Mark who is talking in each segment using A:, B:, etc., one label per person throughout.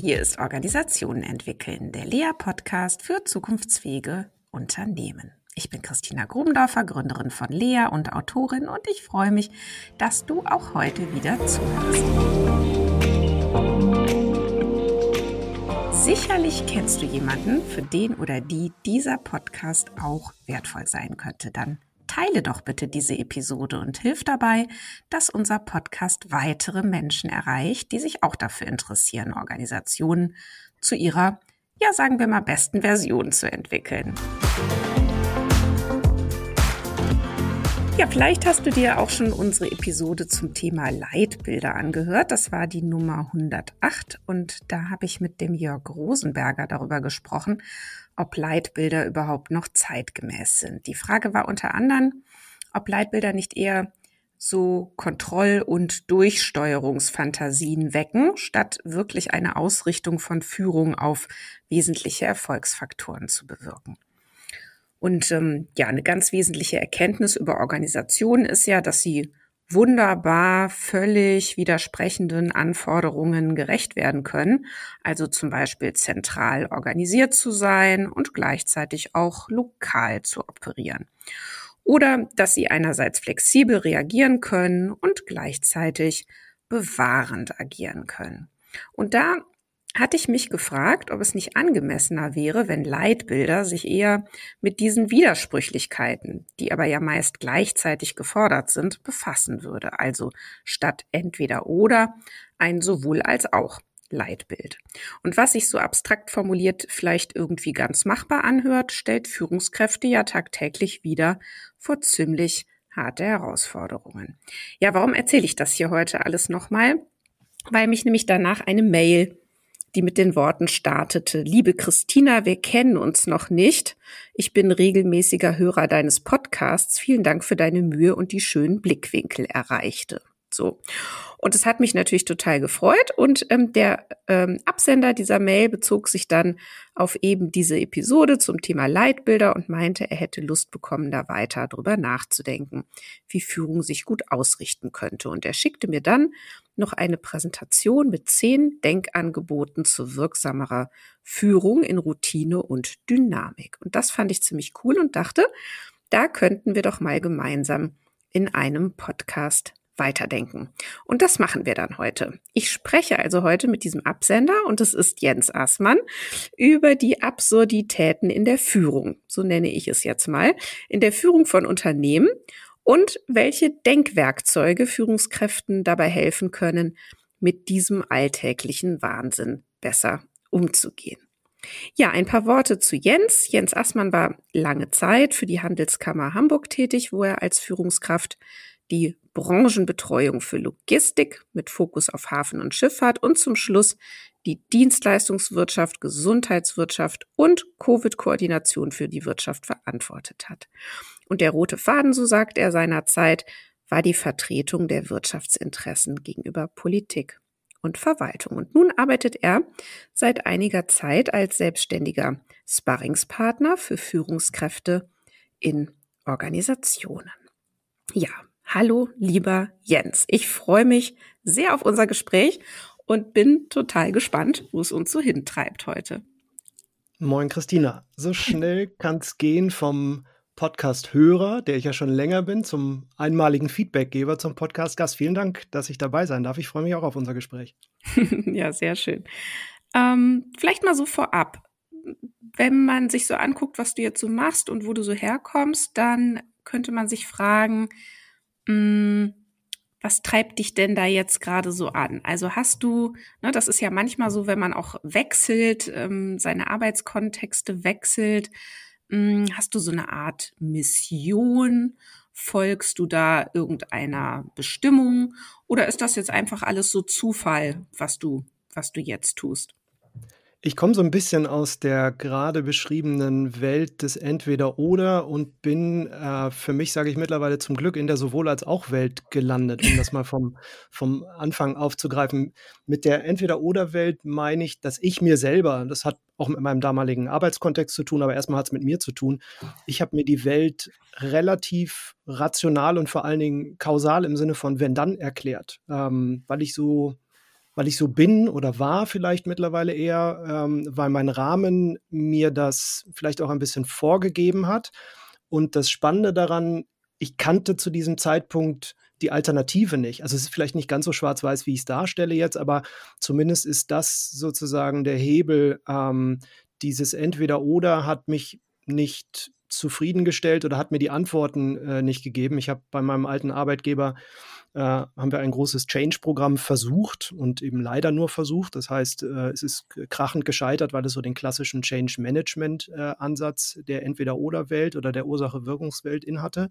A: hier ist Organisationen entwickeln, der Lea-Podcast für zukunftsfähige Unternehmen. Ich bin Christina Grubendorfer, Gründerin von Lea und Autorin und ich freue mich, dass du auch heute wieder zuhörst. Sicherlich kennst du jemanden, für den oder die dieser Podcast auch wertvoll sein könnte. Dann teile doch bitte diese Episode und hilf dabei, dass unser Podcast weitere Menschen erreicht, die sich auch dafür interessieren, Organisationen zu ihrer, ja sagen wir mal, besten Version zu entwickeln. Ja, vielleicht hast du dir auch schon unsere Episode zum Thema Leitbilder angehört. Das war die Nummer 108 und da habe ich mit dem Jörg Rosenberger darüber gesprochen, ob Leitbilder überhaupt noch zeitgemäß sind. Die Frage war unter anderem, ob Leitbilder nicht eher so Kontroll- und Durchsteuerungsfantasien wecken, statt wirklich eine Ausrichtung von Führung auf wesentliche Erfolgsfaktoren zu bewirken. Und ähm, ja, eine ganz wesentliche Erkenntnis über Organisationen ist ja, dass sie wunderbar völlig widersprechenden Anforderungen gerecht werden können. Also zum Beispiel zentral organisiert zu sein und gleichzeitig auch lokal zu operieren. Oder dass sie einerseits flexibel reagieren können und gleichzeitig bewahrend agieren können. Und da hatte ich mich gefragt, ob es nicht angemessener wäre, wenn Leitbilder sich eher mit diesen Widersprüchlichkeiten, die aber ja meist gleichzeitig gefordert sind, befassen würde. Also statt entweder oder ein sowohl als auch Leitbild. Und was sich so abstrakt formuliert vielleicht irgendwie ganz machbar anhört, stellt Führungskräfte ja tagtäglich wieder vor ziemlich harte Herausforderungen. Ja, warum erzähle ich das hier heute alles nochmal? Weil mich nämlich danach eine Mail die mit den Worten startete, liebe Christina, wir kennen uns noch nicht. Ich bin regelmäßiger Hörer deines Podcasts. Vielen Dank für deine Mühe und die schönen Blickwinkel erreichte. So. Und es hat mich natürlich total gefreut. Und ähm, der ähm, Absender dieser Mail bezog sich dann auf eben diese Episode zum Thema Leitbilder und meinte, er hätte Lust bekommen, da weiter drüber nachzudenken, wie Führung sich gut ausrichten könnte. Und er schickte mir dann noch eine Präsentation mit zehn Denkangeboten zu wirksamerer Führung in Routine und Dynamik. Und das fand ich ziemlich cool und dachte, da könnten wir doch mal gemeinsam in einem Podcast weiterdenken. Und das machen wir dann heute. Ich spreche also heute mit diesem Absender, und es ist Jens Aßmann, über die Absurditäten in der Führung, so nenne ich es jetzt mal, in der Führung von Unternehmen und welche Denkwerkzeuge Führungskräften dabei helfen können, mit diesem alltäglichen Wahnsinn besser umzugehen. Ja, ein paar Worte zu Jens. Jens Aßmann war lange Zeit für die Handelskammer Hamburg tätig, wo er als Führungskraft die Branchenbetreuung für Logistik mit Fokus auf Hafen und Schifffahrt und zum Schluss die Dienstleistungswirtschaft, Gesundheitswirtschaft und Covid-Koordination für die Wirtschaft verantwortet hat. Und der rote Faden, so sagt er seinerzeit, war die Vertretung der Wirtschaftsinteressen gegenüber Politik und Verwaltung. Und nun arbeitet er seit einiger Zeit als selbstständiger Sparringspartner für Führungskräfte in Organisationen. Ja, hallo lieber Jens. Ich freue mich sehr auf unser Gespräch und bin total gespannt, wo es uns so hintreibt heute.
B: Moin Christina. So schnell kann es gehen vom Podcast-Hörer, der ich ja schon länger bin, zum einmaligen Feedbackgeber zum Podcast-Gast. Vielen Dank, dass ich dabei sein darf. Ich freue mich auch auf unser Gespräch.
A: ja, sehr schön. Ähm, vielleicht mal so vorab. Wenn man sich so anguckt, was du jetzt so machst und wo du so herkommst, dann könnte man sich fragen, mh, hm, was treibt dich denn da jetzt gerade so an? Also hast du, ne, das ist ja manchmal so, wenn man auch wechselt, ähm, seine Arbeitskontexte wechselt, hast du so eine Art Mission? Folgst du da irgendeiner Bestimmung? Oder ist das jetzt einfach alles so Zufall, was du, was du jetzt tust?
B: Ich komme so ein bisschen aus der gerade beschriebenen Welt des Entweder-Oder und bin äh, für mich, sage ich mittlerweile zum Glück, in der sowohl als auch Welt gelandet, um das mal vom, vom Anfang aufzugreifen. Mit der Entweder-Oder-Welt meine ich, dass ich mir selber, das hat auch mit meinem damaligen Arbeitskontext zu tun, aber erstmal hat es mit mir zu tun. Ich habe mir die Welt relativ rational und vor allen Dingen kausal im Sinne von wenn dann erklärt, ähm, weil ich so weil ich so bin oder war vielleicht mittlerweile eher, ähm, weil mein Rahmen mir das vielleicht auch ein bisschen vorgegeben hat. Und das Spannende daran, ich kannte zu diesem Zeitpunkt die Alternative nicht. Also es ist vielleicht nicht ganz so schwarz-weiß, wie ich es darstelle jetzt, aber zumindest ist das sozusagen der Hebel. Ähm, dieses Entweder-Oder hat mich nicht zufriedengestellt oder hat mir die Antworten äh, nicht gegeben. Ich habe bei meinem alten Arbeitgeber äh, haben wir ein großes Change-Programm versucht und eben leider nur versucht. Das heißt, äh, es ist krachend gescheitert, weil es so den klassischen Change-Management-Ansatz äh, der Entweder-Oder-Welt oder der Ursache-Wirkungswelt inhatte.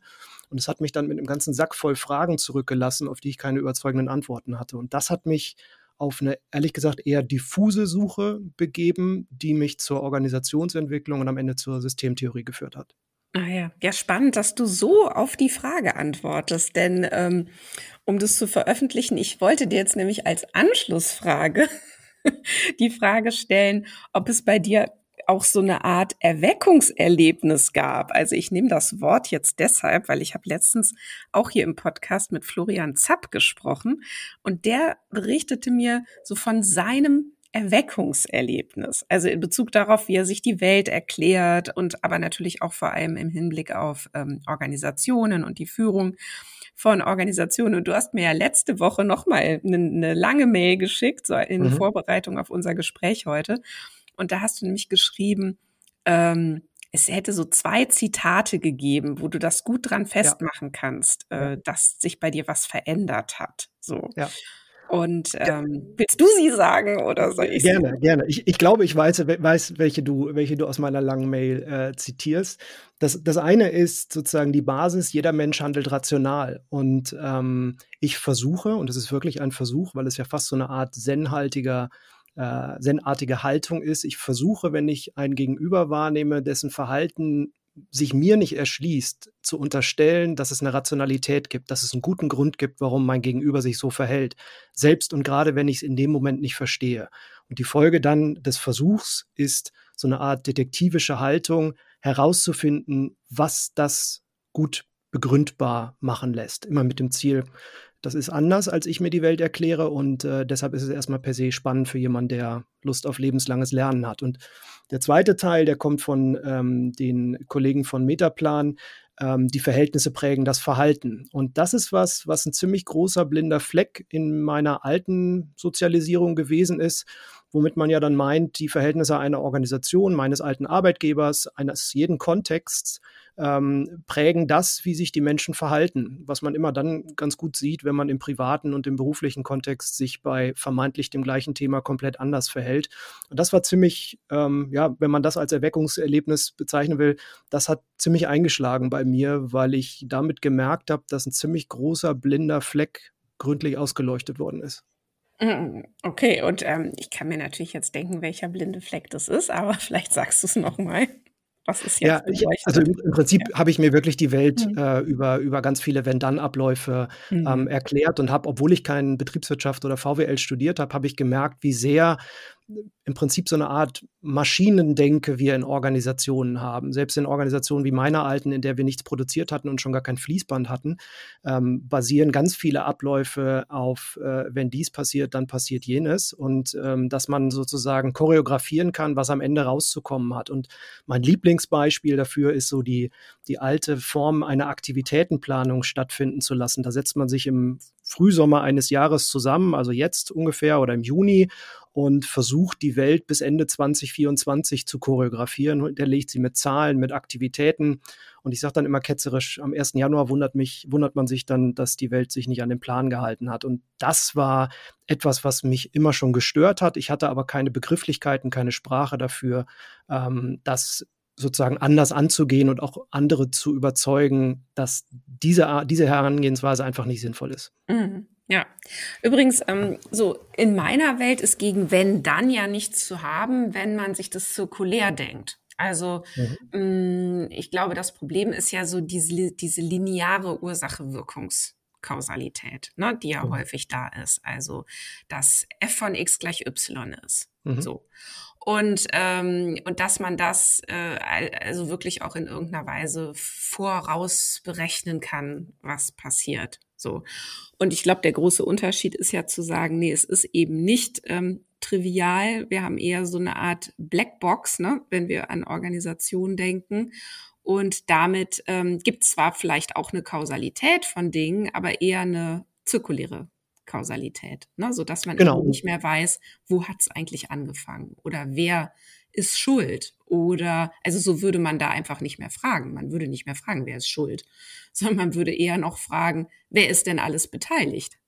B: Und es hat mich dann mit einem ganzen Sack voll Fragen zurückgelassen, auf die ich keine überzeugenden Antworten hatte. Und das hat mich auf eine, ehrlich gesagt, eher diffuse Suche begeben, die mich zur Organisationsentwicklung und am Ende zur Systemtheorie geführt hat.
A: Ah ja, ja spannend, dass du so auf die Frage antwortest, denn ähm, um das zu veröffentlichen, ich wollte dir jetzt nämlich als Anschlussfrage die Frage stellen, ob es bei dir auch so eine Art Erweckungserlebnis gab. Also ich nehme das Wort jetzt deshalb, weil ich habe letztens auch hier im Podcast mit Florian Zapp gesprochen und der berichtete mir so von seinem Erweckungserlebnis. Also in Bezug darauf, wie er sich die Welt erklärt und aber natürlich auch vor allem im Hinblick auf ähm, Organisationen und die Führung von Organisationen. Und du hast mir ja letzte Woche nochmal eine, eine lange Mail geschickt, so in mhm. Vorbereitung auf unser Gespräch heute. Und da hast du nämlich geschrieben, ähm, es hätte so zwei Zitate gegeben, wo du das gut dran festmachen ja. kannst, äh, dass sich bei dir was verändert hat. So. Ja. Und ähm, willst du sie sagen oder soll ich
B: Gerne, sie? gerne. Ich, ich glaube, ich weiß, weiß, welche du, welche du aus meiner langen Mail äh, zitierst. Das, das eine ist sozusagen die Basis, jeder Mensch handelt rational. Und ähm, ich versuche, und es ist wirklich ein Versuch, weil es ja fast so eine Art zen-haltiger äh, zen-artige Haltung ist. Ich versuche, wenn ich ein Gegenüber wahrnehme, dessen Verhalten sich mir nicht erschließt, zu unterstellen, dass es eine Rationalität gibt, dass es einen guten Grund gibt, warum mein Gegenüber sich so verhält. Selbst und gerade wenn ich es in dem Moment nicht verstehe. Und die Folge dann des Versuchs ist so eine Art detektivische Haltung, herauszufinden, was das gut begründbar machen lässt. Immer mit dem Ziel, das ist anders, als ich mir die Welt erkläre und äh, deshalb ist es erstmal per se spannend für jemanden, der Lust auf lebenslanges Lernen hat. Und der zweite Teil, der kommt von ähm, den Kollegen von Metaplan, ähm, die Verhältnisse prägen das Verhalten. Und das ist was, was ein ziemlich großer blinder Fleck in meiner alten Sozialisierung gewesen ist womit man ja dann meint, die Verhältnisse einer Organisation, meines alten Arbeitgebers, eines jeden Kontexts ähm, prägen das, wie sich die Menschen verhalten, was man immer dann ganz gut sieht, wenn man im privaten und im beruflichen Kontext sich bei vermeintlich dem gleichen Thema komplett anders verhält. Und das war ziemlich, ähm, ja, wenn man das als Erweckungserlebnis bezeichnen will, das hat ziemlich eingeschlagen bei mir, weil ich damit gemerkt habe, dass ein ziemlich großer blinder Fleck gründlich ausgeleuchtet worden ist.
A: Mm, okay, und ähm, ich kann mir natürlich jetzt denken, welcher blinde Fleck das ist, aber vielleicht sagst du es nochmal.
B: Was ist jetzt ja, ich, also im, im Prinzip ja. habe ich mir wirklich die Welt mhm. äh, über, über ganz viele Wenn-Dann-Abläufe mhm. ähm, erklärt und habe, obwohl ich keinen Betriebswirtschaft oder VWL studiert habe, habe ich gemerkt, wie sehr im Prinzip so eine Art Maschinendenke wir in Organisationen haben. Selbst in Organisationen wie meiner alten, in der wir nichts produziert hatten und schon gar kein Fließband hatten, ähm, basieren ganz viele Abläufe auf, äh, wenn dies passiert, dann passiert jenes. Und ähm, dass man sozusagen choreografieren kann, was am Ende rauszukommen hat. Und mein Lieblingsbeispiel dafür ist so die, die alte Form einer Aktivitätenplanung stattfinden zu lassen. Da setzt man sich im Frühsommer eines Jahres zusammen, also jetzt ungefähr oder im Juni und versucht, die Welt bis Ende 2024 zu choreografieren. Und er legt sie mit Zahlen, mit Aktivitäten. Und ich sage dann immer ketzerisch, am 1. Januar wundert mich, wundert man sich dann, dass die Welt sich nicht an den Plan gehalten hat. Und das war etwas, was mich immer schon gestört hat. Ich hatte aber keine Begrifflichkeiten, keine Sprache dafür, ähm, das sozusagen anders anzugehen und auch andere zu überzeugen, dass diese, diese Herangehensweise einfach nicht sinnvoll ist.
A: Mhm. Ja, übrigens, ähm, so in meiner Welt ist gegen wenn dann ja nichts zu haben, wenn man sich das zirkulär denkt. Also mhm. mh, mm, ich glaube, das Problem ist ja so diese, diese lineare Ursache-Wirkungs- Kausalität, ne, die ja mhm. häufig da ist. Also, dass f von x gleich y ist. Mhm. So. Und, ähm, und dass man das äh, also wirklich auch in irgendeiner Weise voraus berechnen kann, was passiert. So. Und ich glaube, der große Unterschied ist ja zu sagen, nee, es ist eben nicht ähm, trivial. Wir haben eher so eine Art Blackbox, ne, wenn wir an Organisationen denken. Und damit ähm, gibt es zwar vielleicht auch eine Kausalität von Dingen, aber eher eine zirkuläre Kausalität, ne? sodass man genau. nicht mehr weiß, wo hat es eigentlich angefangen oder wer ist schuld oder also so würde man da einfach nicht mehr fragen. Man würde nicht mehr fragen, wer ist schuld, sondern man würde eher noch fragen, wer ist denn alles beteiligt?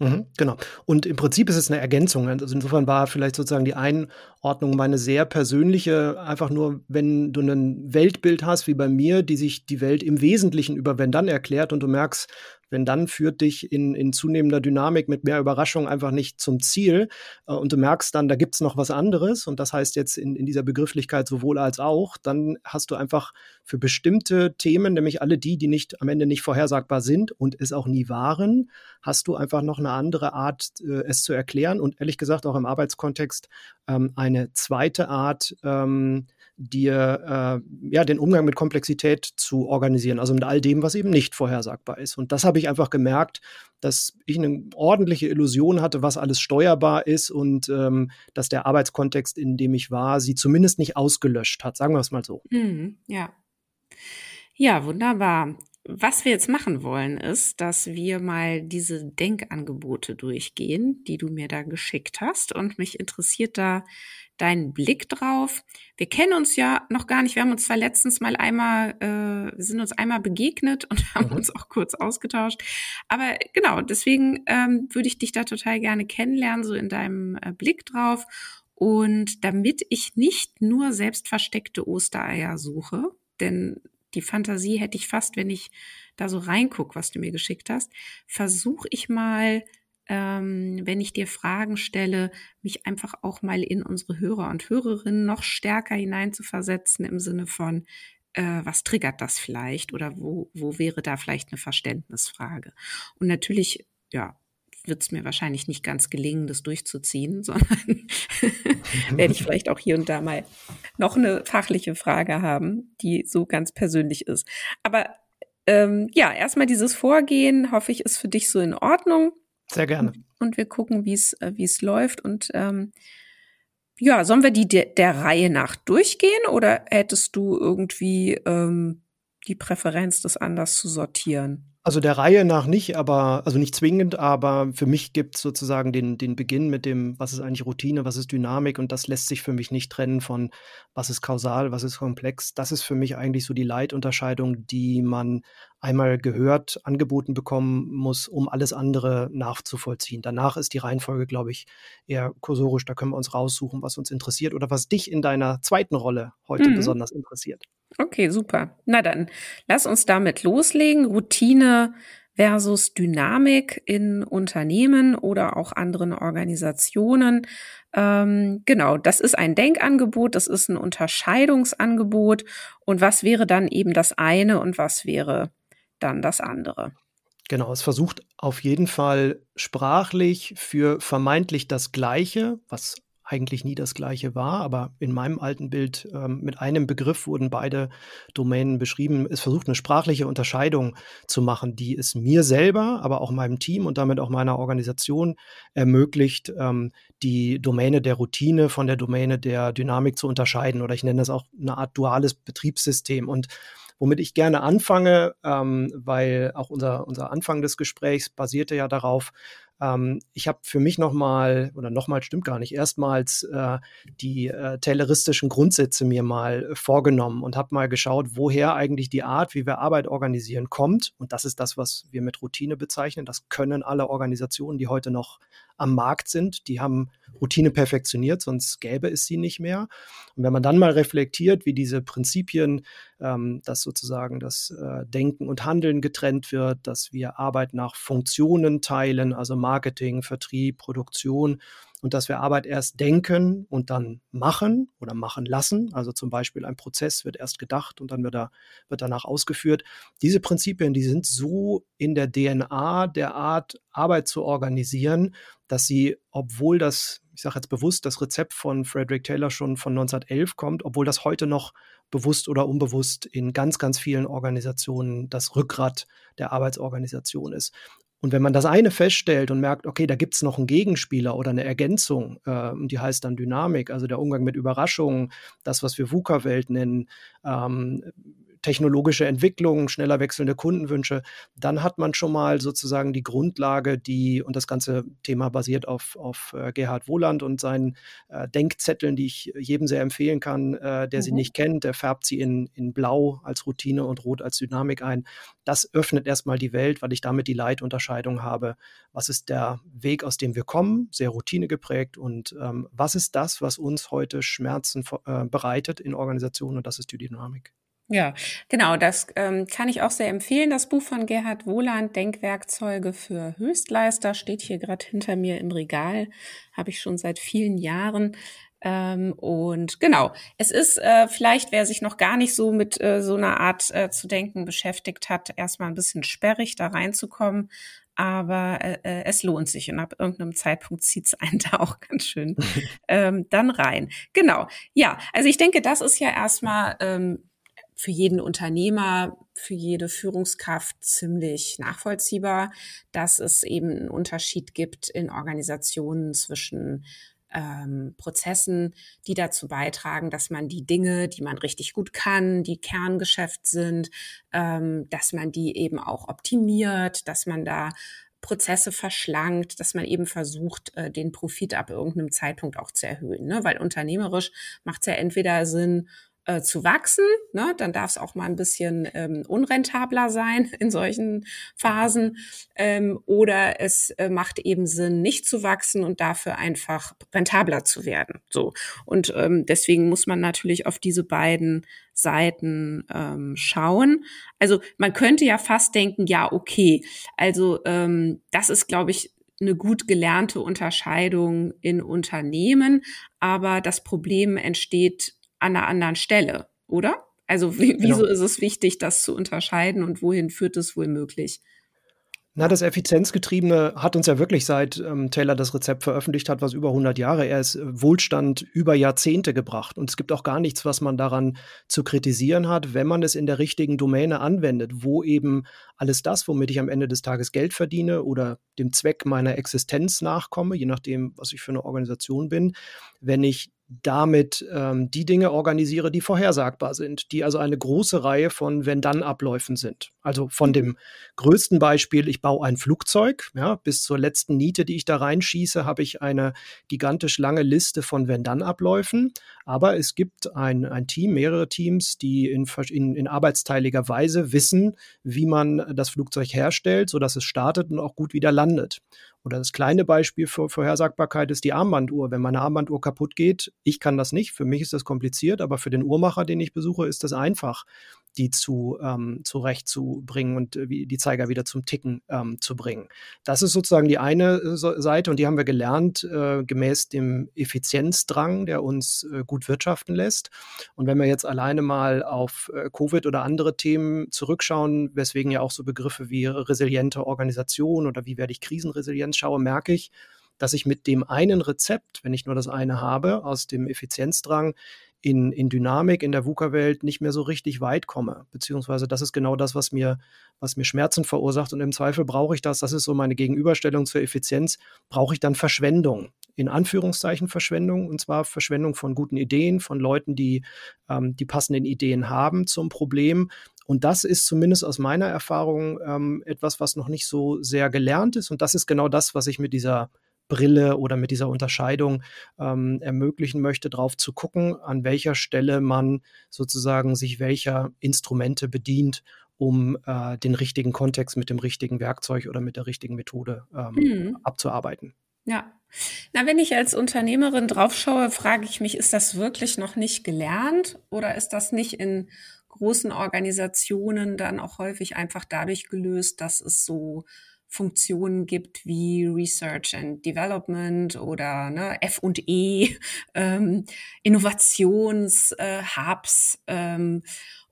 B: Mhm, genau. Und im Prinzip ist es eine Ergänzung. Also insofern war vielleicht sozusagen die Einordnung meine sehr persönliche, einfach nur, wenn du ein Weltbild hast wie bei mir, die sich die Welt im Wesentlichen über wenn dann erklärt und du merkst, wenn dann führt dich in, in zunehmender Dynamik mit mehr Überraschung einfach nicht zum Ziel. Äh, und du merkst dann, da gibt es noch was anderes. Und das heißt jetzt in, in dieser Begrifflichkeit sowohl als auch, dann hast du einfach für bestimmte Themen, nämlich alle die, die nicht am Ende nicht vorhersagbar sind und es auch nie waren, hast du einfach noch eine andere Art, äh, es zu erklären und ehrlich gesagt auch im Arbeitskontext ähm, eine zweite Art, ähm, dir äh, ja den Umgang mit Komplexität zu organisieren, also mit all dem, was eben nicht vorhersagbar ist. Und das habe ich einfach gemerkt, dass ich eine ordentliche Illusion hatte, was alles steuerbar ist und ähm, dass der Arbeitskontext, in dem ich war, sie zumindest nicht ausgelöscht hat. Sagen wir es mal so.
A: Mhm, ja. Ja, wunderbar. Was wir jetzt machen wollen, ist, dass wir mal diese Denkangebote durchgehen, die du mir da geschickt hast. Und mich interessiert da deinen Blick drauf. Wir kennen uns ja noch gar nicht. Wir haben uns zwar letztens mal einmal, äh, wir sind uns einmal begegnet und haben mhm. uns auch kurz ausgetauscht. Aber genau, deswegen ähm, würde ich dich da total gerne kennenlernen, so in deinem äh, Blick drauf. Und damit ich nicht nur selbstversteckte Ostereier suche, denn die Fantasie hätte ich fast, wenn ich da so reinguck, was du mir geschickt hast, versuche ich mal ähm, wenn ich dir Fragen stelle, mich einfach auch mal in unsere Hörer und Hörerinnen noch stärker hineinzuversetzen im Sinne von, äh, was triggert das vielleicht oder wo, wo wäre da vielleicht eine Verständnisfrage? Und natürlich, ja, wird es mir wahrscheinlich nicht ganz gelingen, das durchzuziehen, sondern werde ich vielleicht auch hier und da mal noch eine fachliche Frage haben, die so ganz persönlich ist. Aber ähm, ja, erstmal dieses Vorgehen, hoffe ich, ist für dich so in Ordnung.
B: Sehr gerne.
A: Und wir gucken, wie es äh, wie es läuft. Und ähm, ja, sollen wir die de der Reihe nach durchgehen oder hättest du irgendwie ähm, die Präferenz, das anders zu sortieren?
B: Also der Reihe nach nicht, aber also nicht zwingend, aber für mich gibt es sozusagen den, den Beginn mit dem, was ist eigentlich Routine, was ist Dynamik und das lässt sich für mich nicht trennen von was ist kausal, was ist komplex. Das ist für mich eigentlich so die Leitunterscheidung, die man einmal gehört, angeboten bekommen muss, um alles andere nachzuvollziehen. Danach ist die Reihenfolge, glaube ich, eher kursorisch. Da können wir uns raussuchen, was uns interessiert oder was dich in deiner zweiten Rolle heute mhm. besonders interessiert.
A: Okay, super. Na dann, lass uns damit loslegen. Routine versus Dynamik in Unternehmen oder auch anderen Organisationen. Ähm, genau, das ist ein Denkangebot, das ist ein Unterscheidungsangebot. Und was wäre dann eben das eine und was wäre dann das andere.
B: Genau, es versucht auf jeden Fall sprachlich für vermeintlich das Gleiche, was eigentlich nie das gleiche war, aber in meinem alten Bild ähm, mit einem Begriff wurden beide Domänen beschrieben. Es versucht eine sprachliche Unterscheidung zu machen, die es mir selber, aber auch meinem Team und damit auch meiner Organisation ermöglicht, ähm, die Domäne der Routine von der Domäne der Dynamik zu unterscheiden. Oder ich nenne das auch eine Art duales Betriebssystem. Und womit ich gerne anfange, ähm, weil auch unser, unser Anfang des Gesprächs basierte ja darauf, ähm, ich habe für mich nochmal, oder nochmal stimmt gar nicht, erstmals äh, die äh, tayloristischen Grundsätze mir mal vorgenommen und habe mal geschaut, woher eigentlich die Art, wie wir Arbeit organisieren, kommt. Und das ist das, was wir mit Routine bezeichnen. Das können alle Organisationen, die heute noch am Markt sind. Die haben Routine perfektioniert, sonst gäbe es sie nicht mehr. Und wenn man dann mal reflektiert, wie diese Prinzipien, ähm, dass sozusagen das äh, Denken und Handeln getrennt wird, dass wir Arbeit nach Funktionen teilen, also Marketing, Vertrieb, Produktion und dass wir Arbeit erst denken und dann machen oder machen lassen. Also zum Beispiel ein Prozess wird erst gedacht und dann wird, er, wird danach ausgeführt. Diese Prinzipien, die sind so in der DNA der Art, Arbeit zu organisieren, dass sie, obwohl das, ich sage jetzt bewusst, das Rezept von Frederick Taylor schon von 1911 kommt, obwohl das heute noch bewusst oder unbewusst in ganz, ganz vielen Organisationen das Rückgrat der Arbeitsorganisation ist. Und wenn man das eine feststellt und merkt, okay, da gibt es noch einen Gegenspieler oder eine Ergänzung, äh, die heißt dann Dynamik, also der Umgang mit Überraschungen, das, was wir VUCA-Welt nennen, ähm, technologische Entwicklung, schneller wechselnde Kundenwünsche, dann hat man schon mal sozusagen die Grundlage, die, und das ganze Thema basiert auf, auf äh, Gerhard Wohland und seinen äh, Denkzetteln, die ich jedem sehr empfehlen kann, äh, der mhm. sie nicht kennt, der färbt sie in, in Blau als Routine und Rot als Dynamik ein. Das öffnet erstmal die Welt, weil ich damit die Leitunterscheidung habe. Was ist der Weg, aus dem wir kommen, sehr Routine geprägt und ähm, was ist das, was uns heute Schmerzen äh, bereitet in Organisationen und das ist die Dynamik.
A: Ja, genau, das ähm, kann ich auch sehr empfehlen. Das Buch von Gerhard Wohland, Denkwerkzeuge für Höchstleister, steht hier gerade hinter mir im Regal, habe ich schon seit vielen Jahren. Ähm, und genau, es ist äh, vielleicht, wer sich noch gar nicht so mit äh, so einer Art äh, zu denken beschäftigt hat, erstmal ein bisschen sperrig da reinzukommen. Aber äh, äh es lohnt sich und ab irgendeinem Zeitpunkt zieht's einen da auch ganz schön ähm, dann rein. Genau, ja, also ich denke, das ist ja erstmal ähm, für jeden Unternehmer, für jede Führungskraft ziemlich nachvollziehbar, dass es eben einen Unterschied gibt in Organisationen zwischen ähm, Prozessen, die dazu beitragen, dass man die Dinge, die man richtig gut kann, die Kerngeschäft sind, ähm, dass man die eben auch optimiert, dass man da Prozesse verschlankt, dass man eben versucht, äh, den Profit ab irgendeinem Zeitpunkt auch zu erhöhen. Ne? Weil unternehmerisch macht es ja entweder Sinn, äh, zu wachsen. Ne? Dann darf es auch mal ein bisschen ähm, unrentabler sein in solchen Phasen. Ähm, oder es äh, macht eben Sinn, nicht zu wachsen und dafür einfach rentabler zu werden. So. Und ähm, deswegen muss man natürlich auf diese beiden Seiten ähm, schauen. Also man könnte ja fast denken, ja, okay, also ähm, das ist, glaube ich, eine gut gelernte Unterscheidung in Unternehmen, aber das Problem entsteht an einer anderen Stelle, oder? Also wieso genau. ist es wichtig, das zu unterscheiden und wohin führt es wohl möglich?
B: Na, das Effizienzgetriebene hat uns ja wirklich seit ähm, Taylor das Rezept veröffentlicht hat, was über 100 Jahre, er ist äh, Wohlstand über Jahrzehnte gebracht. Und es gibt auch gar nichts, was man daran zu kritisieren hat, wenn man es in der richtigen Domäne anwendet, wo eben alles das, womit ich am Ende des Tages Geld verdiene oder dem Zweck meiner Existenz nachkomme, je nachdem, was ich für eine Organisation bin, wenn ich damit ähm, die Dinge organisiere, die vorhersagbar sind, die also eine große Reihe von Wenn-Dann-Abläufen sind. Also von dem größten Beispiel, ich baue ein Flugzeug, ja, bis zur letzten Niete, die ich da reinschieße, habe ich eine gigantisch lange Liste von Wenn-Dann-Abläufen. Aber es gibt ein, ein Team, mehrere Teams, die in, in, in arbeitsteiliger Weise wissen, wie man das Flugzeug herstellt, sodass es startet und auch gut wieder landet. Oder das kleine Beispiel für Vorhersagbarkeit ist die Armbanduhr. Wenn meine Armbanduhr kaputt geht, ich kann das nicht. Für mich ist das kompliziert, aber für den Uhrmacher, den ich besuche, ist das einfach die zu ähm, zurechtzubringen und äh, die Zeiger wieder zum Ticken ähm, zu bringen. Das ist sozusagen die eine äh, Seite und die haben wir gelernt äh, gemäß dem Effizienzdrang, der uns äh, gut wirtschaften lässt. Und wenn wir jetzt alleine mal auf äh, Covid oder andere Themen zurückschauen, weswegen ja auch so Begriffe wie resiliente Organisation oder wie werde ich krisenresilient schaue, merke ich, dass ich mit dem einen Rezept, wenn ich nur das eine habe, aus dem Effizienzdrang, in, in Dynamik in der VUCA-Welt nicht mehr so richtig weit komme. Beziehungsweise das ist genau das, was mir, was mir Schmerzen verursacht. Und im Zweifel brauche ich das, das ist so meine Gegenüberstellung zur Effizienz, brauche ich dann Verschwendung. In Anführungszeichen Verschwendung, und zwar Verschwendung von guten Ideen, von Leuten, die ähm, die passenden Ideen haben zum Problem. Und das ist zumindest aus meiner Erfahrung ähm, etwas, was noch nicht so sehr gelernt ist. Und das ist genau das, was ich mit dieser Brille oder mit dieser Unterscheidung ähm, ermöglichen möchte, darauf zu gucken, an welcher Stelle man sozusagen sich welcher Instrumente bedient, um äh, den richtigen Kontext mit dem richtigen Werkzeug oder mit der richtigen Methode ähm, mhm. abzuarbeiten.
A: Ja. Na, wenn ich als Unternehmerin draufschaue, frage ich mich, ist das wirklich noch nicht gelernt oder ist das nicht in großen Organisationen dann auch häufig einfach dadurch gelöst, dass es so Funktionen gibt wie Research and Development oder ne, F und E, ähm, Innovationshubs äh, ähm,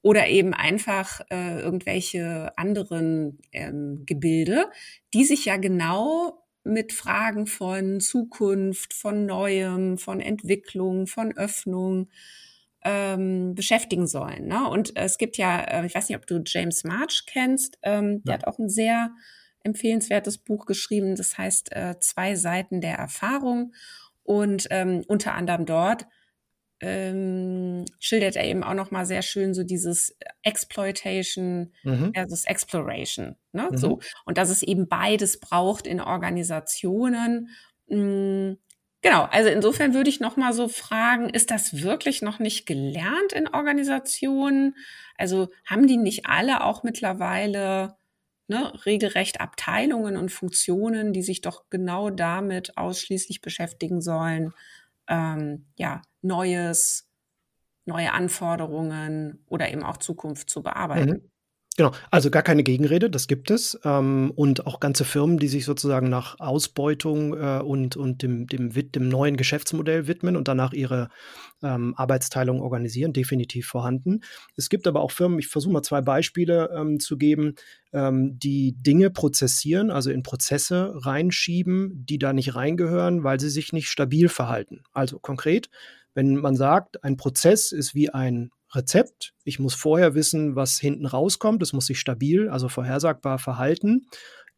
A: oder eben einfach äh, irgendwelche anderen ähm, Gebilde, die sich ja genau mit Fragen von Zukunft, von Neuem, von Entwicklung, von Öffnung ähm, beschäftigen sollen. Ne? Und es gibt ja, äh, ich weiß nicht, ob du James March kennst, ähm, der hat auch ein sehr empfehlenswertes Buch geschrieben, das heißt äh, Zwei Seiten der Erfahrung. Und ähm, unter anderem dort ähm, schildert er eben auch noch mal sehr schön so dieses Exploitation mhm. versus Exploration. Ne? Mhm. So. Und dass es eben beides braucht in Organisationen. Mhm. Genau, also insofern würde ich noch mal so fragen, ist das wirklich noch nicht gelernt in Organisationen? Also haben die nicht alle auch mittlerweile ne, regelrecht Abteilungen und Funktionen, die sich doch genau damit ausschließlich beschäftigen sollen, ähm, ja, Neues, neue Anforderungen oder eben auch Zukunft zu bearbeiten. Mhm.
B: Genau, also gar keine Gegenrede, das gibt es. Ähm, und auch ganze Firmen, die sich sozusagen nach Ausbeutung äh, und, und dem, dem, dem neuen Geschäftsmodell widmen und danach ihre ähm, Arbeitsteilung organisieren, definitiv vorhanden. Es gibt aber auch Firmen, ich versuche mal zwei Beispiele ähm, zu geben, ähm, die Dinge prozessieren, also in Prozesse reinschieben, die da nicht reingehören, weil sie sich nicht stabil verhalten. Also konkret, wenn man sagt, ein Prozess ist wie ein Rezept. Ich muss vorher wissen, was hinten rauskommt. Es muss sich stabil, also vorhersagbar verhalten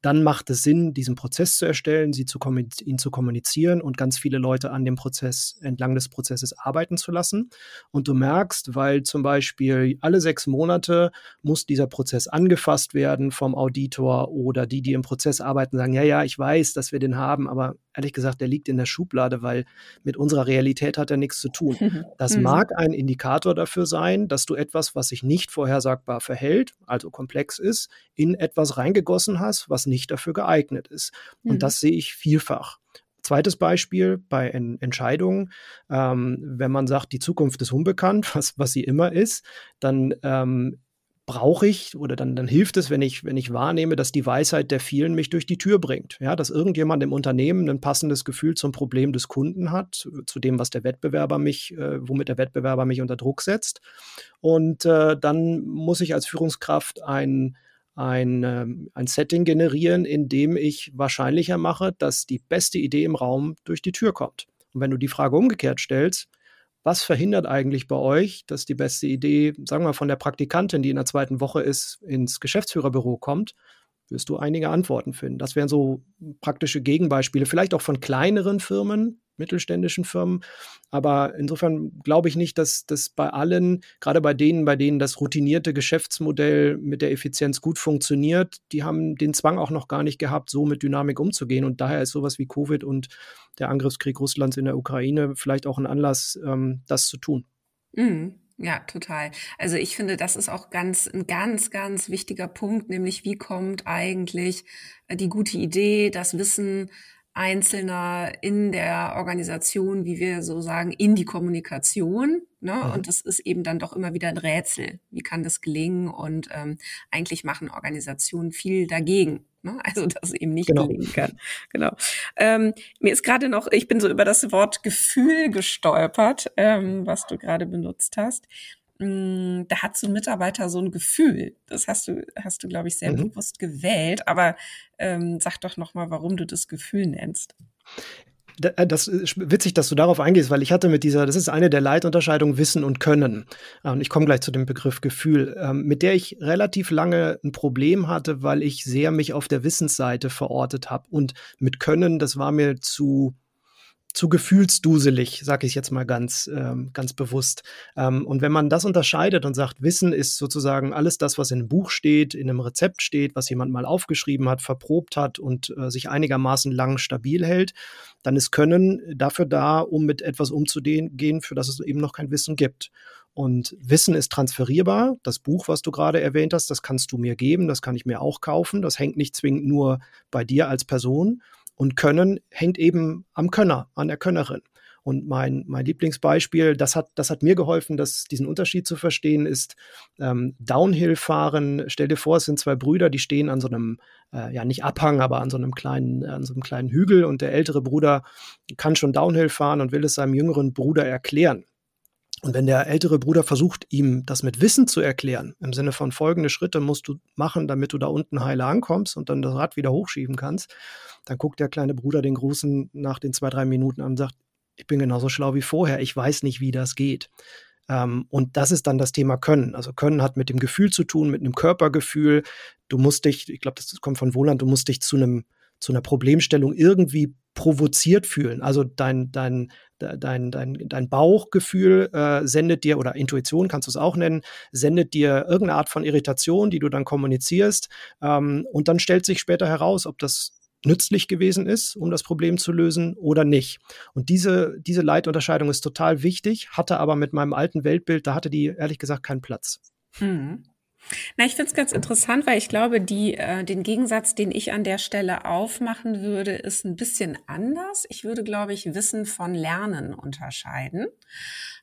B: dann macht es Sinn, diesen Prozess zu erstellen, sie zu ihn zu kommunizieren und ganz viele Leute an dem Prozess, entlang des Prozesses arbeiten zu lassen. Und du merkst, weil zum Beispiel alle sechs Monate muss dieser Prozess angefasst werden vom Auditor oder die, die im Prozess arbeiten, sagen, ja, ja, ich weiß, dass wir den haben, aber ehrlich gesagt, der liegt in der Schublade, weil mit unserer Realität hat er nichts zu tun. Das mhm. mag ein Indikator dafür sein, dass du etwas, was sich nicht vorhersagbar verhält, also komplex ist, in etwas reingegossen hast, was nicht dafür geeignet ist. Und mhm. das sehe ich vielfach. Zweites Beispiel bei en Entscheidungen, ähm, wenn man sagt, die Zukunft ist unbekannt, was, was sie immer ist, dann ähm, brauche ich oder dann, dann hilft es, wenn ich, wenn ich wahrnehme, dass die Weisheit der vielen mich durch die Tür bringt. Ja, dass irgendjemand im Unternehmen ein passendes Gefühl zum Problem des Kunden hat, zu dem, was der Wettbewerber mich, äh, womit der Wettbewerber mich unter Druck setzt. Und äh, dann muss ich als Führungskraft ein, ein, ähm, ein Setting generieren, in dem ich wahrscheinlicher mache, dass die beste Idee im Raum durch die Tür kommt. Und wenn du die Frage umgekehrt stellst, was verhindert eigentlich bei euch, dass die beste Idee, sagen wir von der Praktikantin, die in der zweiten Woche ist, ins Geschäftsführerbüro kommt? Wirst du einige Antworten finden. Das wären so praktische Gegenbeispiele, vielleicht auch von kleineren Firmen, mittelständischen Firmen. Aber insofern glaube ich nicht, dass das bei allen, gerade bei denen, bei denen das routinierte Geschäftsmodell mit der Effizienz gut funktioniert, die haben den Zwang auch noch gar nicht gehabt, so mit Dynamik umzugehen. Und daher ist sowas wie Covid und der Angriffskrieg Russlands in der Ukraine vielleicht auch ein Anlass, ähm, das zu tun.
A: Mhm. Ja, total. Also ich finde, das ist auch ganz, ein ganz, ganz wichtiger Punkt, nämlich wie kommt eigentlich äh, die gute Idee, das Wissen Einzelner in der Organisation, wie wir so sagen, in die Kommunikation. Ne? Mhm. Und das ist eben dann doch immer wieder ein Rätsel. Wie kann das gelingen? Und ähm, eigentlich machen Organisationen viel dagegen. Ne? Also, dass es eben nicht genau. gelingen kann. Genau. Ähm, mir ist gerade noch, ich bin so über das Wort Gefühl gestolpert, ähm, was du gerade benutzt hast. Mm, da hat so ein Mitarbeiter so ein Gefühl. Das hast du, hast du, glaube ich, sehr mhm. bewusst gewählt. Aber ähm, sag doch noch mal, warum du das Gefühl nennst.
B: Äh, das ist witzig, dass du darauf eingehst, weil ich hatte mit dieser, das ist eine der Leitunterscheidungen Wissen und Können. Und ich komme gleich zu dem Begriff Gefühl, ähm, mit der ich relativ lange ein Problem hatte, weil ich sehr mich auf der Wissensseite verortet habe. Und mit Können, das war mir zu, zu gefühlsduselig, sage ich jetzt mal ganz, ähm, ganz bewusst. Ähm, und wenn man das unterscheidet und sagt, Wissen ist sozusagen alles das, was in einem Buch steht, in einem Rezept steht, was jemand mal aufgeschrieben hat, verprobt hat und äh, sich einigermaßen lang stabil hält, dann ist Können dafür da, um mit etwas umzugehen, für das es eben noch kein Wissen gibt. Und Wissen ist transferierbar. Das Buch, was du gerade erwähnt hast, das kannst du mir geben, das kann ich mir auch kaufen. Das hängt nicht zwingend nur bei dir als Person, und Können hängt eben am Könner, an der Könnerin. Und mein, mein Lieblingsbeispiel, das hat, das hat mir geholfen, das, diesen Unterschied zu verstehen, ist ähm, Downhill-Fahren. Stell dir vor, es sind zwei Brüder, die stehen an so einem, äh, ja nicht Abhang, aber an so einem kleinen, an so einem kleinen Hügel und der ältere Bruder kann schon Downhill fahren und will es seinem jüngeren Bruder erklären. Und wenn der ältere Bruder versucht, ihm das mit Wissen zu erklären, im Sinne von folgende Schritte musst du machen, damit du da unten heile ankommst und dann das Rad wieder hochschieben kannst, dann guckt der kleine Bruder den Großen nach den zwei, drei Minuten an und sagt, ich bin genauso schlau wie vorher, ich weiß nicht, wie das geht. Ähm, und das ist dann das Thema Können. Also Können hat mit dem Gefühl zu tun, mit einem Körpergefühl. Du musst dich, ich glaube, das kommt von Wohland, du musst dich zu einem zu einer Problemstellung irgendwie provoziert fühlen. Also dein, dein, dein, dein, dein Bauchgefühl äh, sendet dir, oder Intuition kannst du es auch nennen, sendet dir irgendeine Art von Irritation, die du dann kommunizierst. Ähm, und dann stellt sich später heraus, ob das nützlich gewesen ist, um das Problem zu lösen oder nicht. Und diese, diese Leitunterscheidung ist total wichtig, hatte aber mit meinem alten Weltbild, da hatte die ehrlich gesagt keinen Platz.
A: Mhm. Na, ich finde es ganz interessant, weil ich glaube, die, äh, den Gegensatz, den ich an der Stelle aufmachen würde, ist ein bisschen anders. Ich würde, glaube ich, Wissen von Lernen unterscheiden.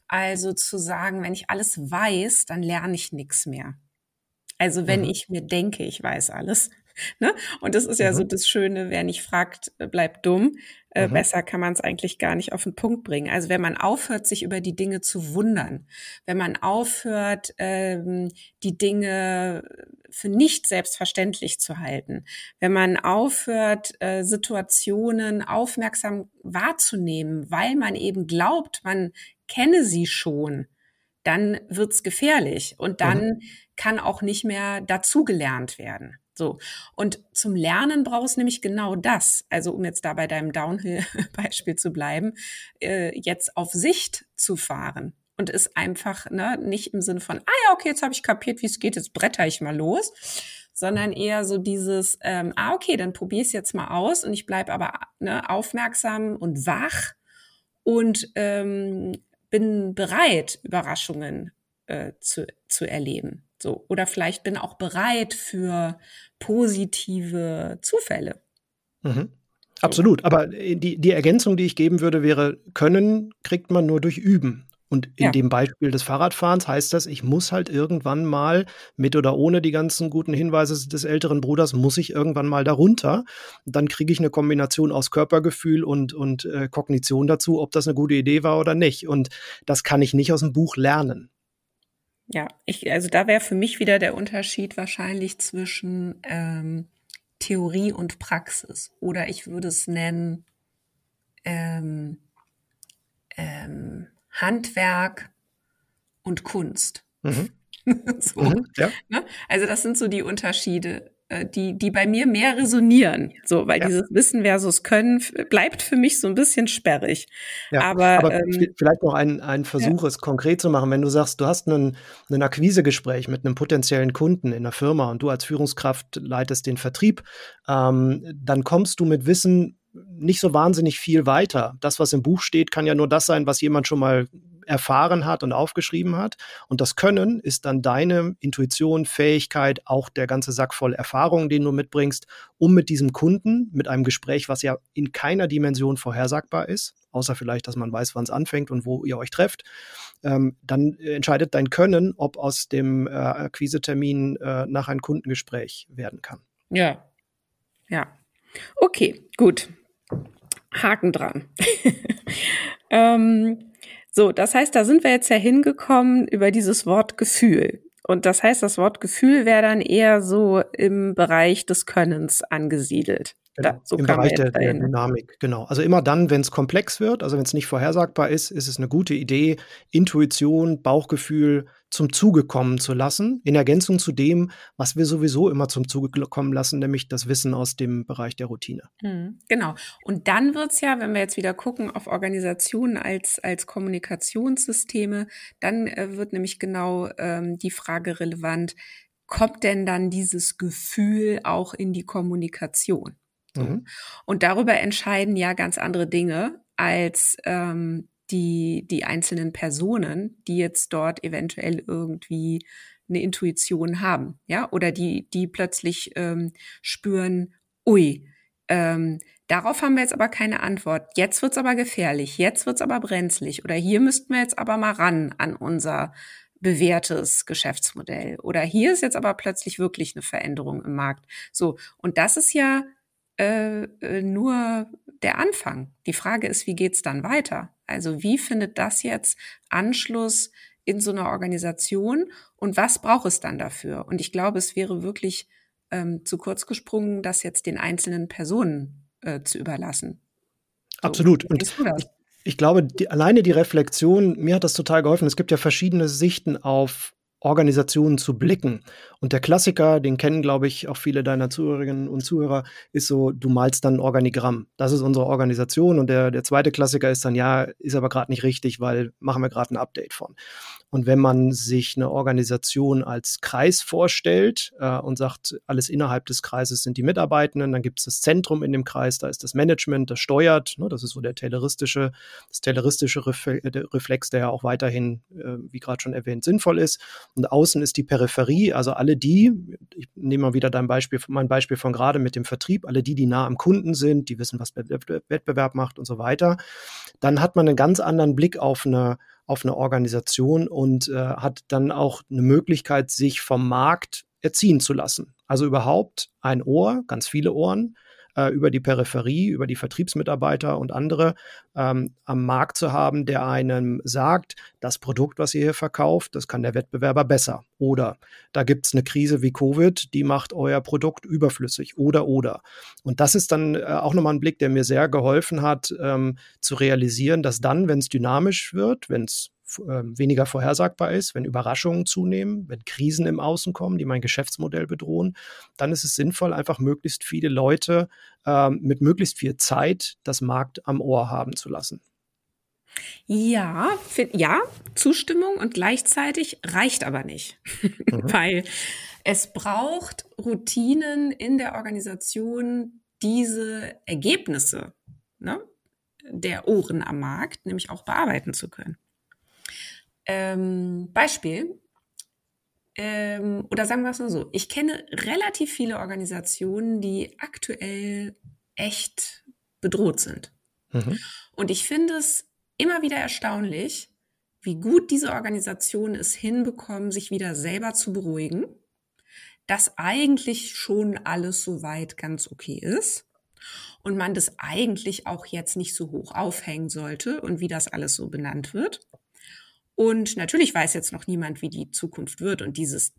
A: Also zu sagen, wenn ich alles weiß, dann lerne ich nichts mehr. Also wenn mhm. ich mir denke, ich weiß alles. Ne? Und das ist ja mhm. so das Schöne, wer nicht fragt, bleibt dumm. Äh, mhm. Besser kann man es eigentlich gar nicht auf den Punkt bringen. Also wenn man aufhört, sich über die Dinge zu wundern, wenn man aufhört, ähm, die Dinge für nicht selbstverständlich zu halten, wenn man aufhört, äh, Situationen aufmerksam wahrzunehmen, weil man eben glaubt, man kenne sie schon, dann wird's gefährlich und dann mhm. kann auch nicht mehr dazugelernt werden. So. Und zum Lernen brauchst nämlich genau das. Also, um jetzt da bei deinem Downhill-Beispiel zu bleiben, äh, jetzt auf Sicht zu fahren und ist einfach ne, nicht im Sinne von, ah ja, okay, jetzt habe ich kapiert, wie es geht, jetzt bretter ich mal los, sondern eher so dieses, ähm, ah, okay, dann probiere ich jetzt mal aus und ich bleibe aber ne, aufmerksam und wach und ähm, bin bereit, Überraschungen äh, zu, zu erleben. So. Oder vielleicht bin auch bereit für positive Zufälle.
B: Mhm. Absolut. Aber die, die Ergänzung, die ich geben würde, wäre, können kriegt man nur durch Üben. Und in ja. dem Beispiel des Fahrradfahrens heißt das, ich muss halt irgendwann mal mit oder ohne die ganzen guten Hinweise des älteren Bruders, muss ich irgendwann mal darunter. Dann kriege ich eine Kombination aus Körpergefühl und, und äh, Kognition dazu, ob das eine gute Idee war oder nicht. Und das kann ich nicht aus dem Buch lernen.
A: Ja, ich, also da wäre für mich wieder der Unterschied wahrscheinlich zwischen ähm, Theorie und Praxis. Oder ich würde es nennen ähm, ähm, Handwerk und Kunst. Mhm. so, mhm, ja. ne? Also das sind so die Unterschiede, die, die bei mir mehr resonieren. So, weil ja. dieses Wissen versus Können bleibt für mich so ein bisschen sperrig.
B: Ja, aber, aber ähm, vielleicht noch ein, ein Versuch, ja. es konkret zu machen. Wenn du sagst, du hast einen, ein Akquisegespräch mit einem potenziellen Kunden in der Firma und du als Führungskraft leitest den Vertrieb, ähm, dann kommst du mit Wissen nicht so wahnsinnig viel weiter. Das, was im Buch steht, kann ja nur das sein, was jemand schon mal erfahren hat und aufgeschrieben hat. Und das Können ist dann deine Intuition, Fähigkeit, auch der ganze Sack voll Erfahrung, den du mitbringst, um mit diesem Kunden, mit einem Gespräch, was ja in keiner Dimension vorhersagbar ist, außer vielleicht, dass man weiß, wann es anfängt und wo ihr euch trefft, ähm, dann entscheidet dein Können, ob aus dem äh, Akquisetermin äh, nach ein Kundengespräch werden kann.
A: Ja, ja. Okay, gut. Haken dran. ähm, so, das heißt, da sind wir jetzt ja hingekommen über dieses Wort Gefühl. Und das heißt, das Wort Gefühl wäre dann eher so im Bereich des Könnens angesiedelt.
B: Genau, da, so Im Bereich der, der, Dynamik, genau. Also immer dann, wenn es komplex wird, also wenn es nicht vorhersagbar ist, ist es eine gute Idee, Intuition, Bauchgefühl zum Zuge kommen zu lassen, in Ergänzung zu dem, was wir sowieso immer zum Zuge kommen lassen, nämlich das Wissen aus dem Bereich der Routine.
A: Mhm, genau. Und dann wird es ja, wenn wir jetzt wieder gucken auf Organisationen als, als Kommunikationssysteme, dann äh, wird nämlich genau ähm, die Frage relevant, kommt denn dann dieses Gefühl auch in die Kommunikation? Mhm. Und darüber entscheiden ja ganz andere Dinge als ähm, die, die einzelnen Personen, die jetzt dort eventuell irgendwie eine Intuition haben, ja, oder die, die plötzlich ähm, spüren, ui, ähm, Darauf haben wir jetzt aber keine Antwort. Jetzt wird's aber gefährlich, jetzt wird's aber brenzlig oder hier müssten wir jetzt aber mal ran an unser bewährtes Geschäftsmodell oder hier ist jetzt aber plötzlich wirklich eine Veränderung im Markt. So und das ist ja äh, äh nur der Anfang. Die Frage ist, wie geht's dann weiter? Also wie findet das jetzt Anschluss in so einer Organisation und was braucht es dann dafür? Und ich glaube, es wäre wirklich ähm, zu kurz gesprungen, das jetzt den einzelnen Personen äh, zu überlassen.
B: So, Absolut. Und ich, ich, glaube, die, alleine die Reflexion, mir hat das total geholfen. Es gibt ja verschiedene Sichten auf Organisationen zu blicken. Und der Klassiker, den kennen, glaube ich, auch viele deiner Zuhörerinnen und Zuhörer, ist so, du malst dann ein Organigramm. Das ist unsere Organisation. Und der, der zweite Klassiker ist dann, ja, ist aber gerade nicht richtig, weil machen wir gerade ein Update von. Und wenn man sich eine Organisation als Kreis vorstellt äh, und sagt, alles innerhalb des Kreises sind die Mitarbeitenden, dann gibt es das Zentrum in dem Kreis, da ist das Management, das steuert. Ne, das ist so der tayloristische, das tayloristische Reflex, der ja auch weiterhin, äh, wie gerade schon erwähnt, sinnvoll ist. Und außen ist die Peripherie, also alle die, ich nehme mal wieder dein Beispiel, mein Beispiel von gerade mit dem Vertrieb, alle die, die nah am Kunden sind, die wissen, was Wettbewerb macht und so weiter. Dann hat man einen ganz anderen Blick auf eine auf eine Organisation und äh, hat dann auch eine Möglichkeit, sich vom Markt erziehen zu lassen. Also überhaupt ein Ohr, ganz viele Ohren, äh, über die Peripherie, über die Vertriebsmitarbeiter und andere ähm, am Markt zu haben, der einem sagt, das Produkt, was ihr hier verkauft, das kann der Wettbewerber besser. Oder da gibt es eine Krise wie Covid, die macht euer Produkt überflüssig. Oder, oder. Und das ist dann äh, auch nochmal ein Blick, der mir sehr geholfen hat, ähm, zu realisieren, dass dann, wenn es dynamisch wird, wenn es weniger vorhersagbar ist, wenn Überraschungen zunehmen, wenn Krisen im Außen kommen, die mein Geschäftsmodell bedrohen, dann ist es sinnvoll, einfach möglichst viele Leute ähm, mit möglichst viel Zeit das Markt am Ohr haben zu lassen.
A: Ja, ja, Zustimmung und gleichzeitig reicht aber nicht, mhm. weil es braucht Routinen in der Organisation, diese Ergebnisse ne, der Ohren am Markt nämlich auch bearbeiten zu können. Ähm, Beispiel. Ähm, oder sagen wir es mal so. Ich kenne relativ viele Organisationen, die aktuell echt bedroht sind. Mhm. Und ich finde es immer wieder erstaunlich, wie gut diese Organisationen es hinbekommen, sich wieder selber zu beruhigen, dass eigentlich schon alles soweit ganz okay ist und man das eigentlich auch jetzt nicht so hoch aufhängen sollte und wie das alles so benannt wird. Und natürlich weiß jetzt noch niemand, wie die Zukunft wird. Und dieses,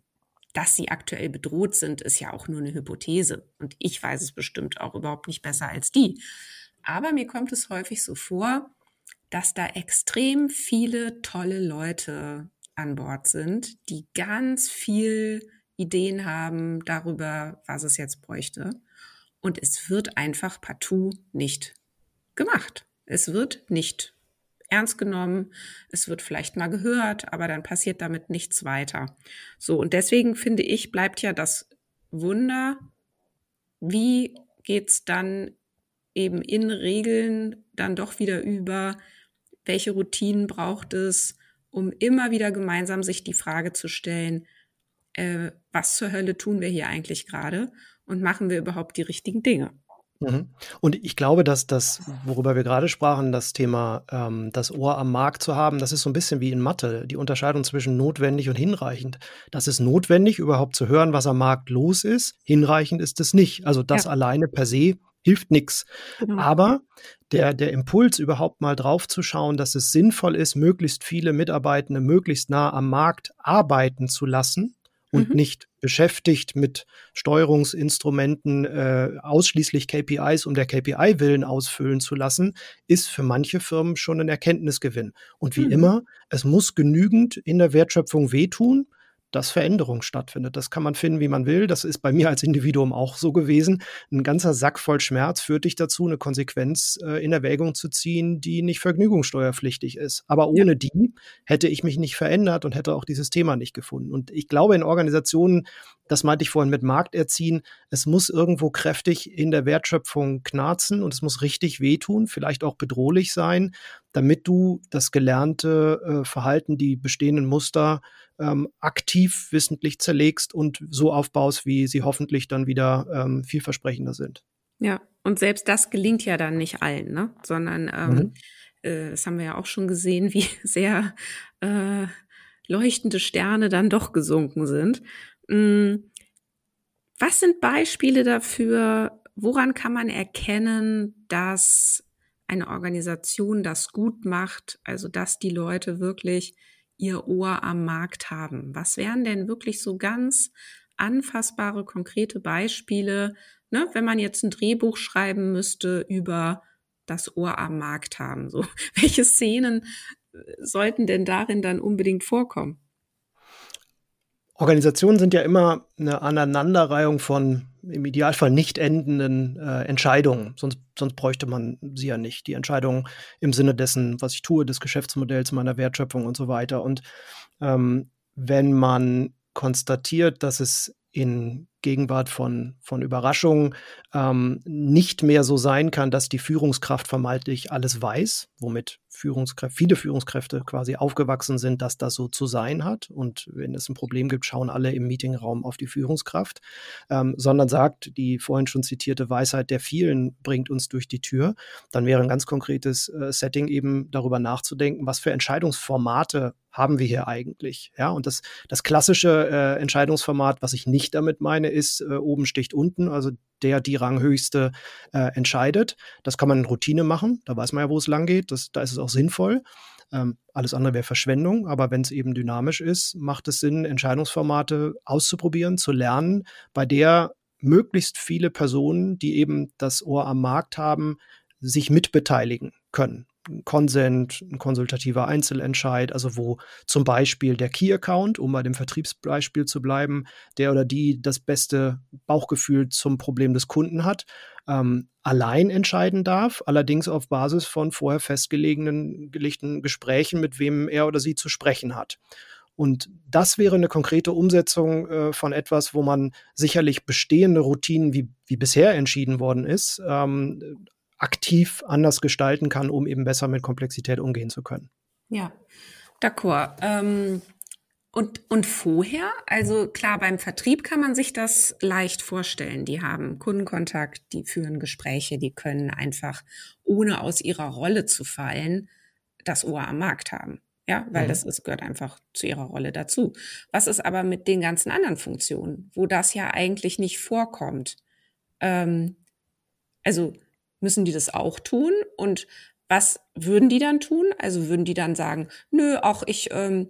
A: dass sie aktuell bedroht sind, ist ja auch nur eine Hypothese. Und ich weiß es bestimmt auch überhaupt nicht besser als die. Aber mir kommt es häufig so vor, dass da extrem viele tolle Leute an Bord sind, die ganz viel Ideen haben darüber, was es jetzt bräuchte. Und es wird einfach partout nicht gemacht. Es wird nicht ernst genommen, es wird vielleicht mal gehört, aber dann passiert damit nichts weiter. So, und deswegen finde ich, bleibt ja das Wunder, wie geht's dann eben in Regeln dann doch wieder über, welche Routinen braucht es, um immer wieder gemeinsam sich die Frage zu stellen, äh, was zur Hölle tun wir hier eigentlich gerade und machen wir überhaupt die richtigen Dinge?
B: Mhm. Und ich glaube, dass das, worüber wir gerade sprachen, das Thema, ähm, das Ohr am Markt zu haben, das ist so ein bisschen wie in Mathe, die Unterscheidung zwischen notwendig und hinreichend. Das ist notwendig, überhaupt zu hören, was am Markt los ist. Hinreichend ist es nicht. Also das ja. alleine per se hilft nichts. Genau. Aber der, der Impuls, überhaupt mal drauf zu schauen, dass es sinnvoll ist, möglichst viele Mitarbeitende möglichst nah am Markt arbeiten zu lassen, und mhm. nicht beschäftigt mit Steuerungsinstrumenten äh, ausschließlich KPIs um der KPI willen ausfüllen zu lassen, ist für manche Firmen schon ein Erkenntnisgewinn. Und wie mhm. immer, es muss genügend in der Wertschöpfung wehtun, dass Veränderung stattfindet. Das kann man finden, wie man will. Das ist bei mir als Individuum auch so gewesen. Ein ganzer Sack voll Schmerz führt dich dazu, eine Konsequenz äh, in Erwägung zu ziehen, die nicht vergnügungssteuerpflichtig ist. Aber ohne ja. die hätte ich mich nicht verändert und hätte auch dieses Thema nicht gefunden. Und ich glaube, in Organisationen, das meinte ich vorhin mit Markterziehen, es muss irgendwo kräftig in der Wertschöpfung knarzen und es muss richtig wehtun, vielleicht auch bedrohlich sein, damit du das gelernte äh, Verhalten, die bestehenden Muster ähm, aktiv wissentlich zerlegst und so aufbaust, wie sie hoffentlich dann wieder ähm, vielversprechender sind.
A: Ja, und selbst das gelingt ja dann nicht allen, ne? sondern ähm, mhm. äh, das haben wir ja auch schon gesehen, wie sehr äh, leuchtende Sterne dann doch gesunken sind. Mhm. Was sind Beispiele dafür, woran kann man erkennen, dass eine Organisation das gut macht, also dass die Leute wirklich ihr Ohr am Markt haben? Was wären denn wirklich so ganz anfassbare, konkrete Beispiele, ne, wenn man jetzt ein Drehbuch schreiben müsste über das Ohr am Markt haben? So, welche Szenen äh, sollten denn darin dann unbedingt vorkommen?
B: Organisationen sind ja immer eine Aneinanderreihung von im Idealfall nicht endenden äh, Entscheidungen. Sonst, sonst bräuchte man sie ja nicht. Die Entscheidungen im Sinne dessen, was ich tue, des Geschäftsmodells, meiner Wertschöpfung und so weiter. Und ähm, wenn man konstatiert, dass es in Gegenwart von, von Überraschungen ähm, nicht mehr so sein kann, dass die Führungskraft vermeintlich alles weiß, womit Führungskräfte, viele Führungskräfte quasi aufgewachsen sind, dass das so zu sein hat. Und wenn es ein Problem gibt, schauen alle im Meetingraum auf die Führungskraft, ähm, sondern sagt, die vorhin schon zitierte Weisheit der vielen bringt uns durch die Tür. Dann wäre ein ganz konkretes äh, Setting eben darüber nachzudenken, was für Entscheidungsformate haben wir hier eigentlich? Ja, und das, das klassische äh, Entscheidungsformat, was ich nicht damit meine, ist, äh, oben sticht unten, also der, die Ranghöchste äh, entscheidet. Das kann man in Routine machen, da weiß man ja, wo es lang geht, das, da ist es auch sinnvoll. Ähm, alles andere wäre Verschwendung, aber wenn es eben dynamisch ist, macht es Sinn, Entscheidungsformate auszuprobieren, zu lernen, bei der möglichst viele Personen, die eben das Ohr am Markt haben, sich mitbeteiligen können ein Consent, ein konsultativer Einzelentscheid, also wo zum Beispiel der Key-Account, um bei dem Vertriebsbeispiel zu bleiben, der oder die das beste Bauchgefühl zum Problem des Kunden hat, ähm, allein entscheiden darf, allerdings auf Basis von vorher festgelegten gelegten Gesprächen, mit wem er oder sie zu sprechen hat. Und das wäre eine konkrete Umsetzung äh, von etwas, wo man sicherlich bestehende Routinen, wie, wie bisher entschieden worden ist, ähm, aktiv anders gestalten kann, um eben besser mit Komplexität umgehen zu können.
A: Ja, d'accord. Ähm, und, und vorher, also klar, beim Vertrieb kann man sich das leicht vorstellen. Die haben Kundenkontakt, die führen Gespräche, die können einfach, ohne aus ihrer Rolle zu fallen, das Ohr am Markt haben. Ja, weil mhm. das ist, gehört einfach zu ihrer Rolle dazu. Was ist aber mit den ganzen anderen Funktionen, wo das ja eigentlich nicht vorkommt? Ähm, also müssen die das auch tun? Und was würden die dann tun? Also würden die dann sagen, nö, auch ich ähm,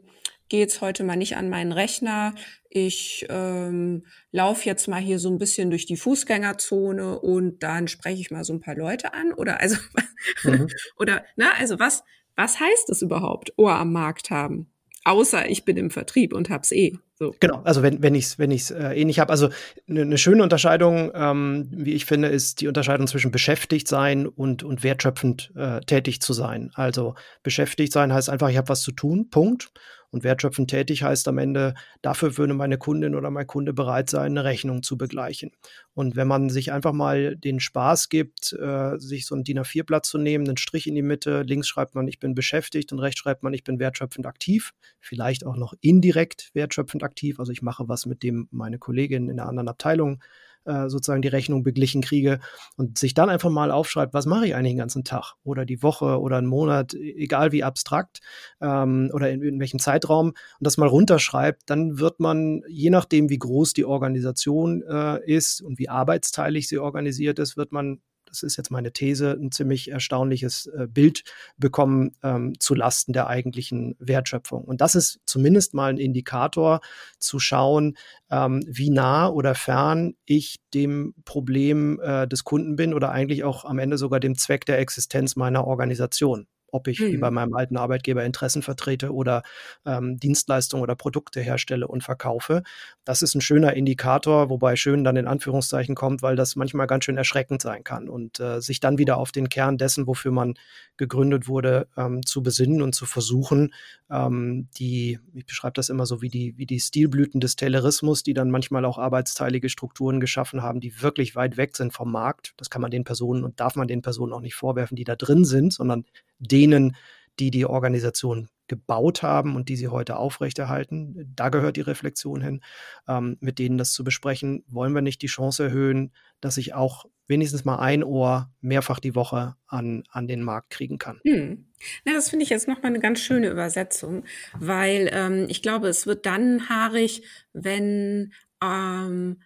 A: gehe jetzt heute mal nicht an meinen Rechner, ich ähm, laufe jetzt mal hier so ein bisschen durch die Fußgängerzone und dann spreche ich mal so ein paar Leute an? Oder also mhm. oder na, also was, was heißt das überhaupt, Ohr am Markt haben? Außer ich bin im Vertrieb und hab's eh. So.
B: Genau, also wenn, wenn ich es wenn ich's, äh, eh nicht habe. Also eine ne schöne Unterscheidung, ähm, wie ich finde, ist die Unterscheidung zwischen beschäftigt sein und, und wertschöpfend äh, tätig zu sein. Also beschäftigt sein heißt einfach, ich habe was zu tun, Punkt. Und wertschöpfend tätig heißt am Ende, dafür würde meine Kundin oder mein Kunde bereit sein, eine Rechnung zu begleichen. Und wenn man sich einfach mal den Spaß gibt, äh, sich so ein DIN A4-Blatt zu nehmen, einen Strich in die Mitte, links schreibt man, ich bin beschäftigt und rechts schreibt man, ich bin wertschöpfend aktiv, vielleicht auch noch indirekt wertschöpfend aktiv, also ich mache was, mit dem meine Kollegin in einer anderen Abteilung äh, sozusagen die Rechnung beglichen kriege und sich dann einfach mal aufschreibt, was mache ich eigentlich den ganzen Tag oder die Woche oder einen Monat, e-, egal wie abstrakt ähm, oder in, in welchem Zeitraum und das mal runterschreibt, dann wird man, je nachdem, wie groß die Organisation äh, ist und wie arbeitsteilig sie organisiert ist, wird man das ist jetzt meine These, ein ziemlich erstaunliches äh, Bild bekommen ähm, zu Lasten der eigentlichen Wertschöpfung. Und das ist zumindest mal ein Indikator zu schauen, ähm, wie nah oder fern ich dem Problem äh, des Kunden bin oder eigentlich auch am Ende sogar dem Zweck der Existenz meiner Organisation ob ich mhm. wie bei mhm. meinem alten Arbeitgeber Interessen vertrete oder ähm, Dienstleistungen oder Produkte herstelle und verkaufe. Das ist ein schöner Indikator, wobei schön dann in Anführungszeichen kommt, weil das manchmal ganz schön erschreckend sein kann und äh, sich dann wieder auf den Kern dessen, wofür man gegründet wurde, ähm, zu besinnen und zu versuchen, ähm, die, ich beschreibe das immer so wie die, wie die Stilblüten des Taylorismus, die dann manchmal auch arbeitsteilige Strukturen geschaffen haben, die wirklich weit weg sind vom Markt. Das kann man den Personen und darf man den Personen auch nicht vorwerfen, die da drin sind, sondern denen, die die Organisation gebaut haben und die sie heute aufrechterhalten. Da gehört die Reflexion hin, ähm, mit denen das zu besprechen. Wollen wir nicht die Chance erhöhen, dass sich auch wenigstens mal ein Ohr mehrfach die Woche an, an den Markt kriegen kann.
A: Hm. Na, das finde ich jetzt nochmal eine ganz schöne Übersetzung, weil ähm, ich glaube, es wird dann haarig, wenn ähm,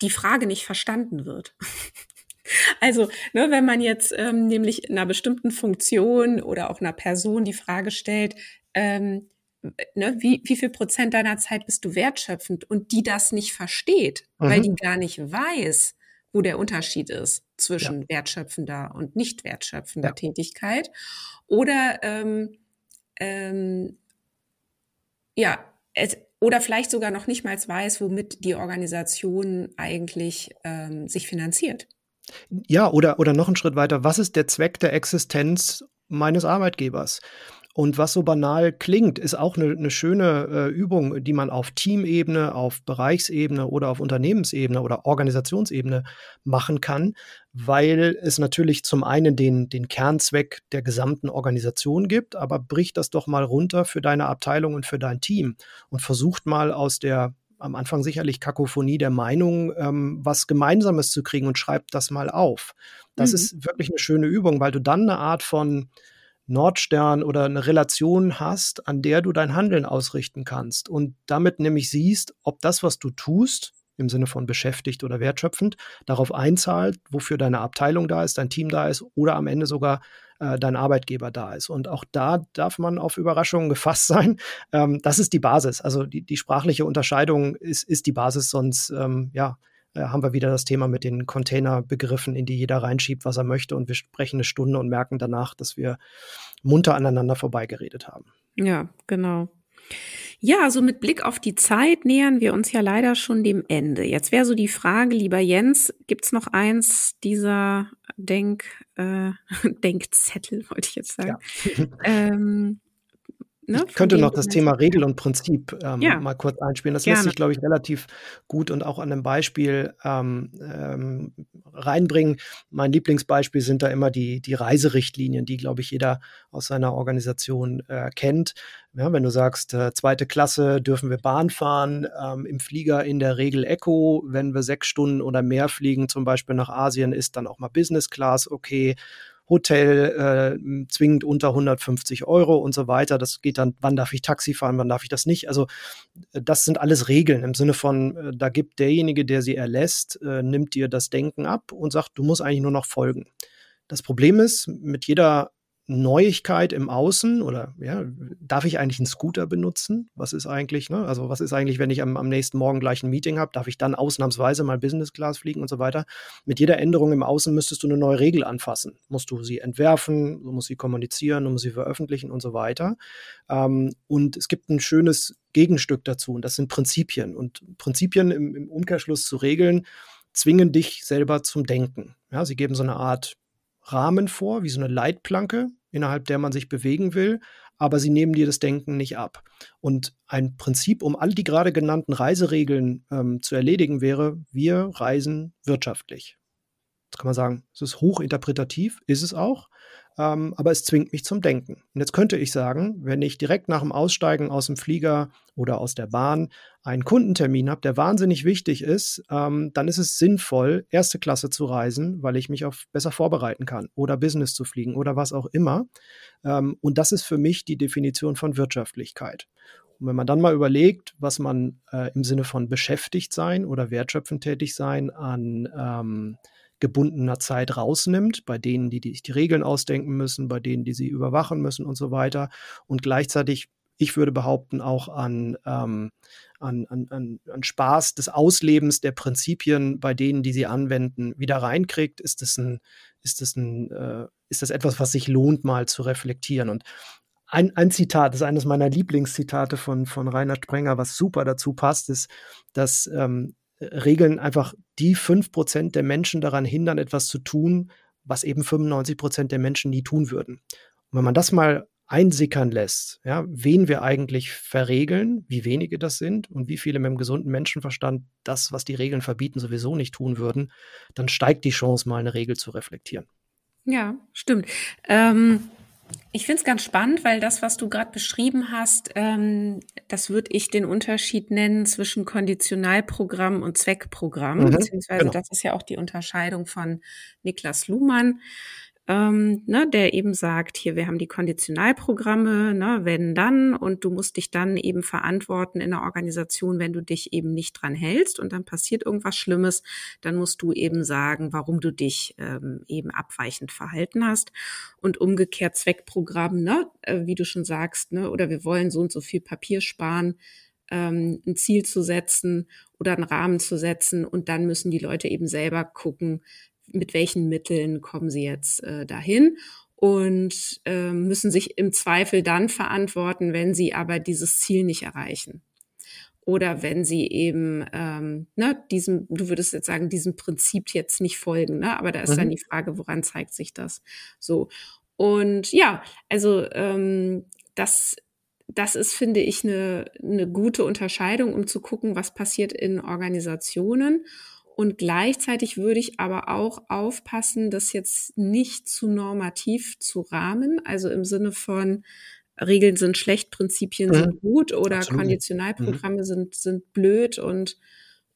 A: die Frage nicht verstanden wird. Also, ne, wenn man jetzt ähm, nämlich einer bestimmten Funktion oder auch einer Person die Frage stellt, ähm, ne, wie, wie viel Prozent deiner Zeit bist du wertschöpfend und die das nicht versteht, mhm. weil die gar nicht weiß, wo der Unterschied ist zwischen ja. wertschöpfender und nicht wertschöpfender ja. Tätigkeit. Oder ähm, ähm, ja, es, oder vielleicht sogar noch nicht mal weiß, womit die Organisation eigentlich ähm, sich finanziert.
B: Ja, oder, oder noch einen Schritt weiter, was ist der Zweck der Existenz meines Arbeitgebers? Und was so banal klingt, ist auch eine, eine schöne äh, Übung, die man auf Teamebene, auf Bereichsebene oder auf Unternehmensebene oder Organisationsebene machen kann, weil es natürlich zum einen den, den Kernzweck der gesamten Organisation gibt, aber bricht das doch mal runter für deine Abteilung und für dein Team und versucht mal aus der am Anfang sicherlich Kakophonie der Meinung, ähm, was Gemeinsames zu kriegen und schreibt das mal auf. Das mhm. ist wirklich eine schöne Übung, weil du dann eine Art von Nordstern oder eine Relation hast, an der du dein Handeln ausrichten kannst und damit nämlich siehst, ob das, was du tust, im Sinne von beschäftigt oder wertschöpfend, darauf einzahlt, wofür deine Abteilung da ist, dein Team da ist oder am Ende sogar äh, dein Arbeitgeber da ist. Und auch da darf man auf Überraschungen gefasst sein. Ähm, das ist die Basis. Also die, die sprachliche Unterscheidung ist, ist die Basis, sonst ähm, ja, äh, haben wir wieder das Thema mit den Containerbegriffen, in die jeder reinschiebt, was er möchte. Und wir sprechen eine Stunde und merken danach, dass wir munter aneinander vorbeigeredet haben.
A: Ja, genau. Ja, so also mit Blick auf die Zeit nähern wir uns ja leider schon dem Ende. Jetzt wäre so die Frage, lieber Jens, gibt's noch eins dieser Denk, äh, Denkzettel, wollte ich jetzt sagen, ja. ähm,
B: Ne, ich könnte noch das Thema Regel und Prinzip ähm, ja. mal kurz einspielen. Das Gerne. lässt sich, glaube ich, relativ gut und auch an einem Beispiel ähm, ähm, reinbringen. Mein Lieblingsbeispiel sind da immer die, die Reiserichtlinien, die, glaube ich, jeder aus seiner Organisation äh, kennt. Ja, wenn du sagst, äh, zweite Klasse dürfen wir Bahn fahren, ähm, im Flieger in der Regel Echo, wenn wir sechs Stunden oder mehr fliegen, zum Beispiel nach Asien, ist dann auch mal Business Class okay. Hotel äh, zwingend unter 150 Euro und so weiter. Das geht dann, wann darf ich Taxi fahren, wann darf ich das nicht. Also äh, das sind alles Regeln im Sinne von, äh, da gibt derjenige, der sie erlässt, äh, nimmt dir das Denken ab und sagt, du musst eigentlich nur noch folgen. Das Problem ist, mit jeder Neuigkeit im Außen oder ja, darf ich eigentlich einen Scooter benutzen? Was ist eigentlich, ne? Also was ist eigentlich, wenn ich am, am nächsten Morgen gleich ein Meeting habe, darf ich dann ausnahmsweise mal Business Class fliegen und so weiter? Mit jeder Änderung im Außen müsstest du eine neue Regel anfassen. Musst du sie entwerfen, du musst sie kommunizieren, du musst sie veröffentlichen und so weiter. Ähm, und es gibt ein schönes Gegenstück dazu und das sind Prinzipien. Und Prinzipien im, im Umkehrschluss zu Regeln zwingen dich selber zum Denken. Ja, sie geben so eine Art Rahmen vor, wie so eine Leitplanke, innerhalb der man sich bewegen will, aber sie nehmen dir das Denken nicht ab. Und ein Prinzip, um all die gerade genannten Reiseregeln ähm, zu erledigen, wäre, wir reisen wirtschaftlich. Jetzt kann man sagen, es ist hochinterpretativ, ist es auch, ähm, aber es zwingt mich zum Denken. Und jetzt könnte ich sagen, wenn ich direkt nach dem Aussteigen aus dem Flieger oder aus der Bahn einen Kundentermin habe, der wahnsinnig wichtig ist, ähm, dann ist es sinnvoll, erste Klasse zu reisen, weil ich mich auf besser vorbereiten kann oder Business zu fliegen oder was auch immer. Ähm, und das ist für mich die Definition von Wirtschaftlichkeit. Und wenn man dann mal überlegt, was man äh, im Sinne von beschäftigt sein oder wertschöpfend tätig sein an ähm, gebundener Zeit rausnimmt, bei denen, die, die sich die Regeln ausdenken müssen, bei denen, die sie überwachen müssen und so weiter. Und gleichzeitig, ich würde behaupten, auch an, ähm, an, an, an Spaß des Auslebens der Prinzipien, bei denen, die sie anwenden, wieder reinkriegt, ist das ein, ist das ein, äh, ist das etwas, was sich lohnt, mal zu reflektieren. Und ein, ein Zitat, das ist eines meiner Lieblingszitate von, von Reinhard Sprenger, was super dazu passt, ist, dass ähm, Regeln einfach die fünf Prozent der Menschen daran hindern, etwas zu tun, was eben 95 Prozent der Menschen nie tun würden. Und wenn man das mal einsickern lässt, ja, wen wir eigentlich verregeln, wie wenige das sind und wie viele mit dem gesunden Menschenverstand das, was die Regeln verbieten, sowieso nicht tun würden, dann steigt die Chance, mal eine Regel zu reflektieren.
A: Ja, stimmt. Ähm Ich finde es ganz spannend, weil das, was du gerade beschrieben hast, ähm, das würde ich den Unterschied nennen zwischen Konditionalprogramm und Zweckprogramm, mhm, beziehungsweise genau. das ist ja auch die Unterscheidung von Niklas Luhmann ähm, ne, der eben sagt, hier, wir haben die Konditionalprogramme, ne, wenn dann, und du musst dich dann eben verantworten in der Organisation, wenn du dich eben nicht dran hältst und dann passiert irgendwas Schlimmes, dann musst du eben sagen, warum du dich ähm, eben abweichend verhalten hast. Und umgekehrt Zweckprogramm, ne, äh, wie du schon sagst, ne, oder wir wollen so und so viel Papier sparen, ähm, ein Ziel zu setzen oder einen Rahmen zu setzen und dann müssen die Leute eben selber gucken, mit welchen Mitteln kommen sie jetzt äh, dahin und äh, müssen sich im Zweifel dann verantworten, wenn sie aber dieses Ziel nicht erreichen. Oder wenn sie eben, ähm, ne, diesem, du würdest jetzt sagen, diesem Prinzip jetzt nicht folgen, ne? Aber da ist mhm. dann die Frage, woran zeigt sich das? So. Und ja, also ähm, das das ist, finde ich, eine, eine gute Unterscheidung, um zu gucken, was passiert in Organisationen und gleichzeitig würde ich aber auch aufpassen, das jetzt nicht zu normativ zu rahmen, also im Sinne von Regeln sind schlecht, Prinzipien mhm. sind gut oder Absolut. Konditionalprogramme mhm. sind, sind blöd und,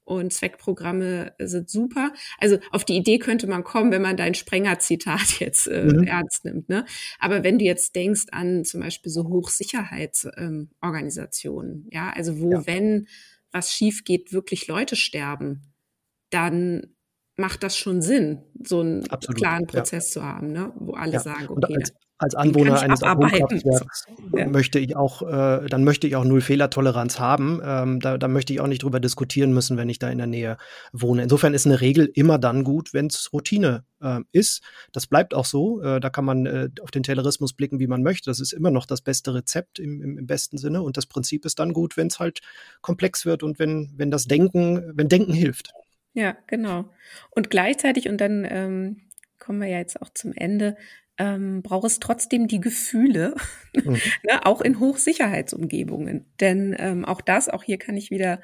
A: und Zweckprogramme sind super. Also auf die Idee könnte man kommen, wenn man dein Sprenger-Zitat jetzt äh, mhm. ernst nimmt. Ne? Aber wenn du jetzt denkst an zum Beispiel so Hochsicherheitsorganisationen, ähm, ja, also wo, ja. wenn was schief geht, wirklich Leute sterben, dann macht das schon Sinn, so einen Absolut, klaren Prozess ja. zu haben, ne? wo alle ja. sagen, okay.
B: Als, als, Anwohner eines Atomkraftwerks ja. möchte ich auch, äh, dann möchte ich auch null Fehlertoleranz haben. Ähm, da, da, möchte ich auch nicht drüber diskutieren müssen, wenn ich da in der Nähe wohne. Insofern ist eine Regel immer dann gut, wenn es Routine äh, ist. Das bleibt auch so. Äh, da kann man äh, auf den Taylorismus blicken, wie man möchte. Das ist immer noch das beste Rezept im, im, im besten Sinne. Und das Prinzip ist dann gut, wenn es halt komplex wird und wenn, wenn das Denken, wenn Denken hilft.
A: Ja, genau. Und gleichzeitig, und dann ähm, kommen wir ja jetzt auch zum Ende, ähm, braucht es trotzdem die Gefühle, mhm. ne, auch in Hochsicherheitsumgebungen. Denn ähm, auch das, auch hier kann ich wieder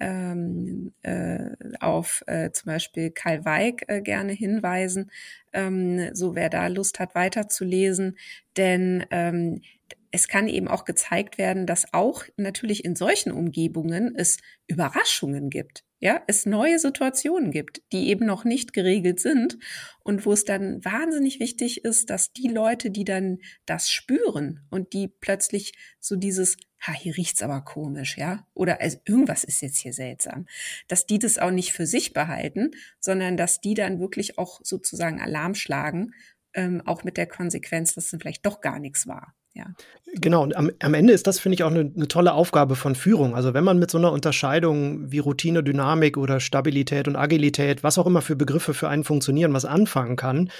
A: ähm, äh, auf äh, zum Beispiel Karl Weig äh, gerne hinweisen, ähm, so wer da Lust hat weiterzulesen. Denn ähm, es kann eben auch gezeigt werden, dass auch natürlich in solchen Umgebungen es Überraschungen gibt ja, es neue Situationen gibt, die eben noch nicht geregelt sind und wo es dann wahnsinnig wichtig ist, dass die Leute, die dann das spüren und die plötzlich so dieses, ha, hier riecht's aber komisch, ja, oder also irgendwas ist jetzt hier seltsam, dass die das auch nicht für sich behalten, sondern dass die dann wirklich auch sozusagen Alarm schlagen, ähm, auch mit der Konsequenz, dass es vielleicht doch gar nichts war ja.
B: Genau, und am, am Ende ist das, finde ich, auch eine, eine, tolle Aufgabe von Führung. Also wenn man mit so einer Unterscheidung wie Routine, Dynamik oder Stabilität und Agilität, was auch immer für Begriffe für einen funktionieren, was anfangen kann,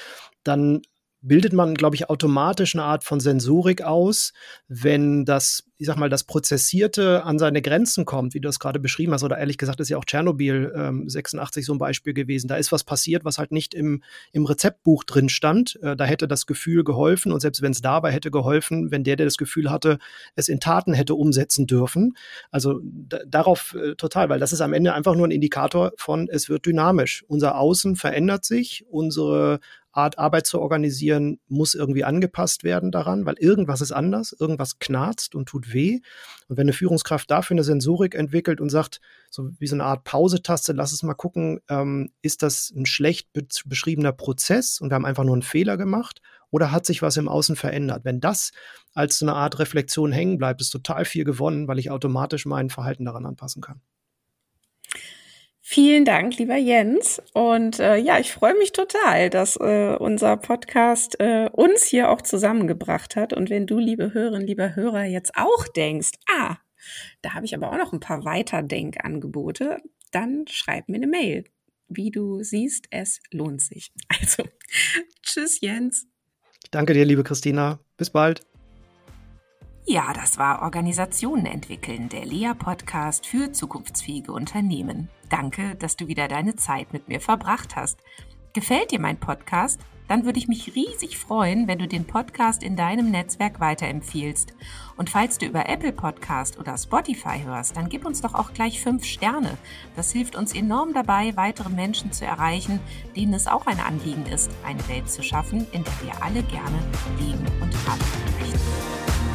B: dann bildet man, glaube ich, automatisch eine Art von Sensorik aus, wenn das, ich sag mal, das Prozessierte an seine Grenzen kommt, wie du das gerade beschrieben hast, oder ehrlich gesagt ist ja auch Tschernobyl ähm, 86 so ein Beispiel gewesen. Da ist was passiert, was halt nicht im, im Rezeptbuch drin stand. Äh, da hätte das Gefühl geholfen und selbst wenn es da war, hätte geholfen, wenn der, der das Gefühl hatte, es in Taten hätte umsetzen dürfen. Also darauf äh, total, weil das ist am Ende einfach nur ein Indikator von, es wird dynamisch. Unser Außen verändert sich, unsere Art Arbeit zu organisieren muss irgendwie angepasst werden daran, weil irgendwas ist anders, irgendwas knarzt und tut weh. Und wenn eine Führungskraft dafür eine Sensorik entwickelt und sagt, so wie so eine Art Pausetaste, lass es mal gucken, ähm, ist das ein schlecht be beschriebener Prozess und wir haben einfach nur einen Fehler gemacht oder hat sich was im Außen verändert? Wenn das als so eine Art Reflexion hängen bleibt, ist total viel gewonnen, weil ich automatisch mein Verhalten daran anpassen kann.
A: Vielen Dank, lieber Jens. Und äh, ja, ich freue mich total, dass äh, unser Podcast äh, uns hier auch zusammengebracht hat. Und wenn du, liebe Hörerinnen, lieber Hörer, jetzt auch denkst, ah, da habe ich aber auch noch ein paar Weiterdenkangebote, dann schreib mir eine Mail. Wie du siehst, es lohnt sich. Also, tschüss, Jens.
B: Danke dir, liebe Christina. Bis bald.
A: Ja, das war Organisationen entwickeln, der Lea-Podcast für zukunftsfähige Unternehmen. Danke, dass du wieder deine Zeit mit mir verbracht hast. Gefällt dir mein Podcast? Dann würde ich mich riesig freuen, wenn du den Podcast in deinem Netzwerk weiterempfiehlst. Und falls du über Apple Podcast oder Spotify hörst, dann gib uns doch auch gleich fünf Sterne. Das hilft uns enorm dabei, weitere Menschen zu erreichen, denen es auch ein Anliegen ist, eine Welt zu schaffen, in der wir alle gerne leben und haben möchten.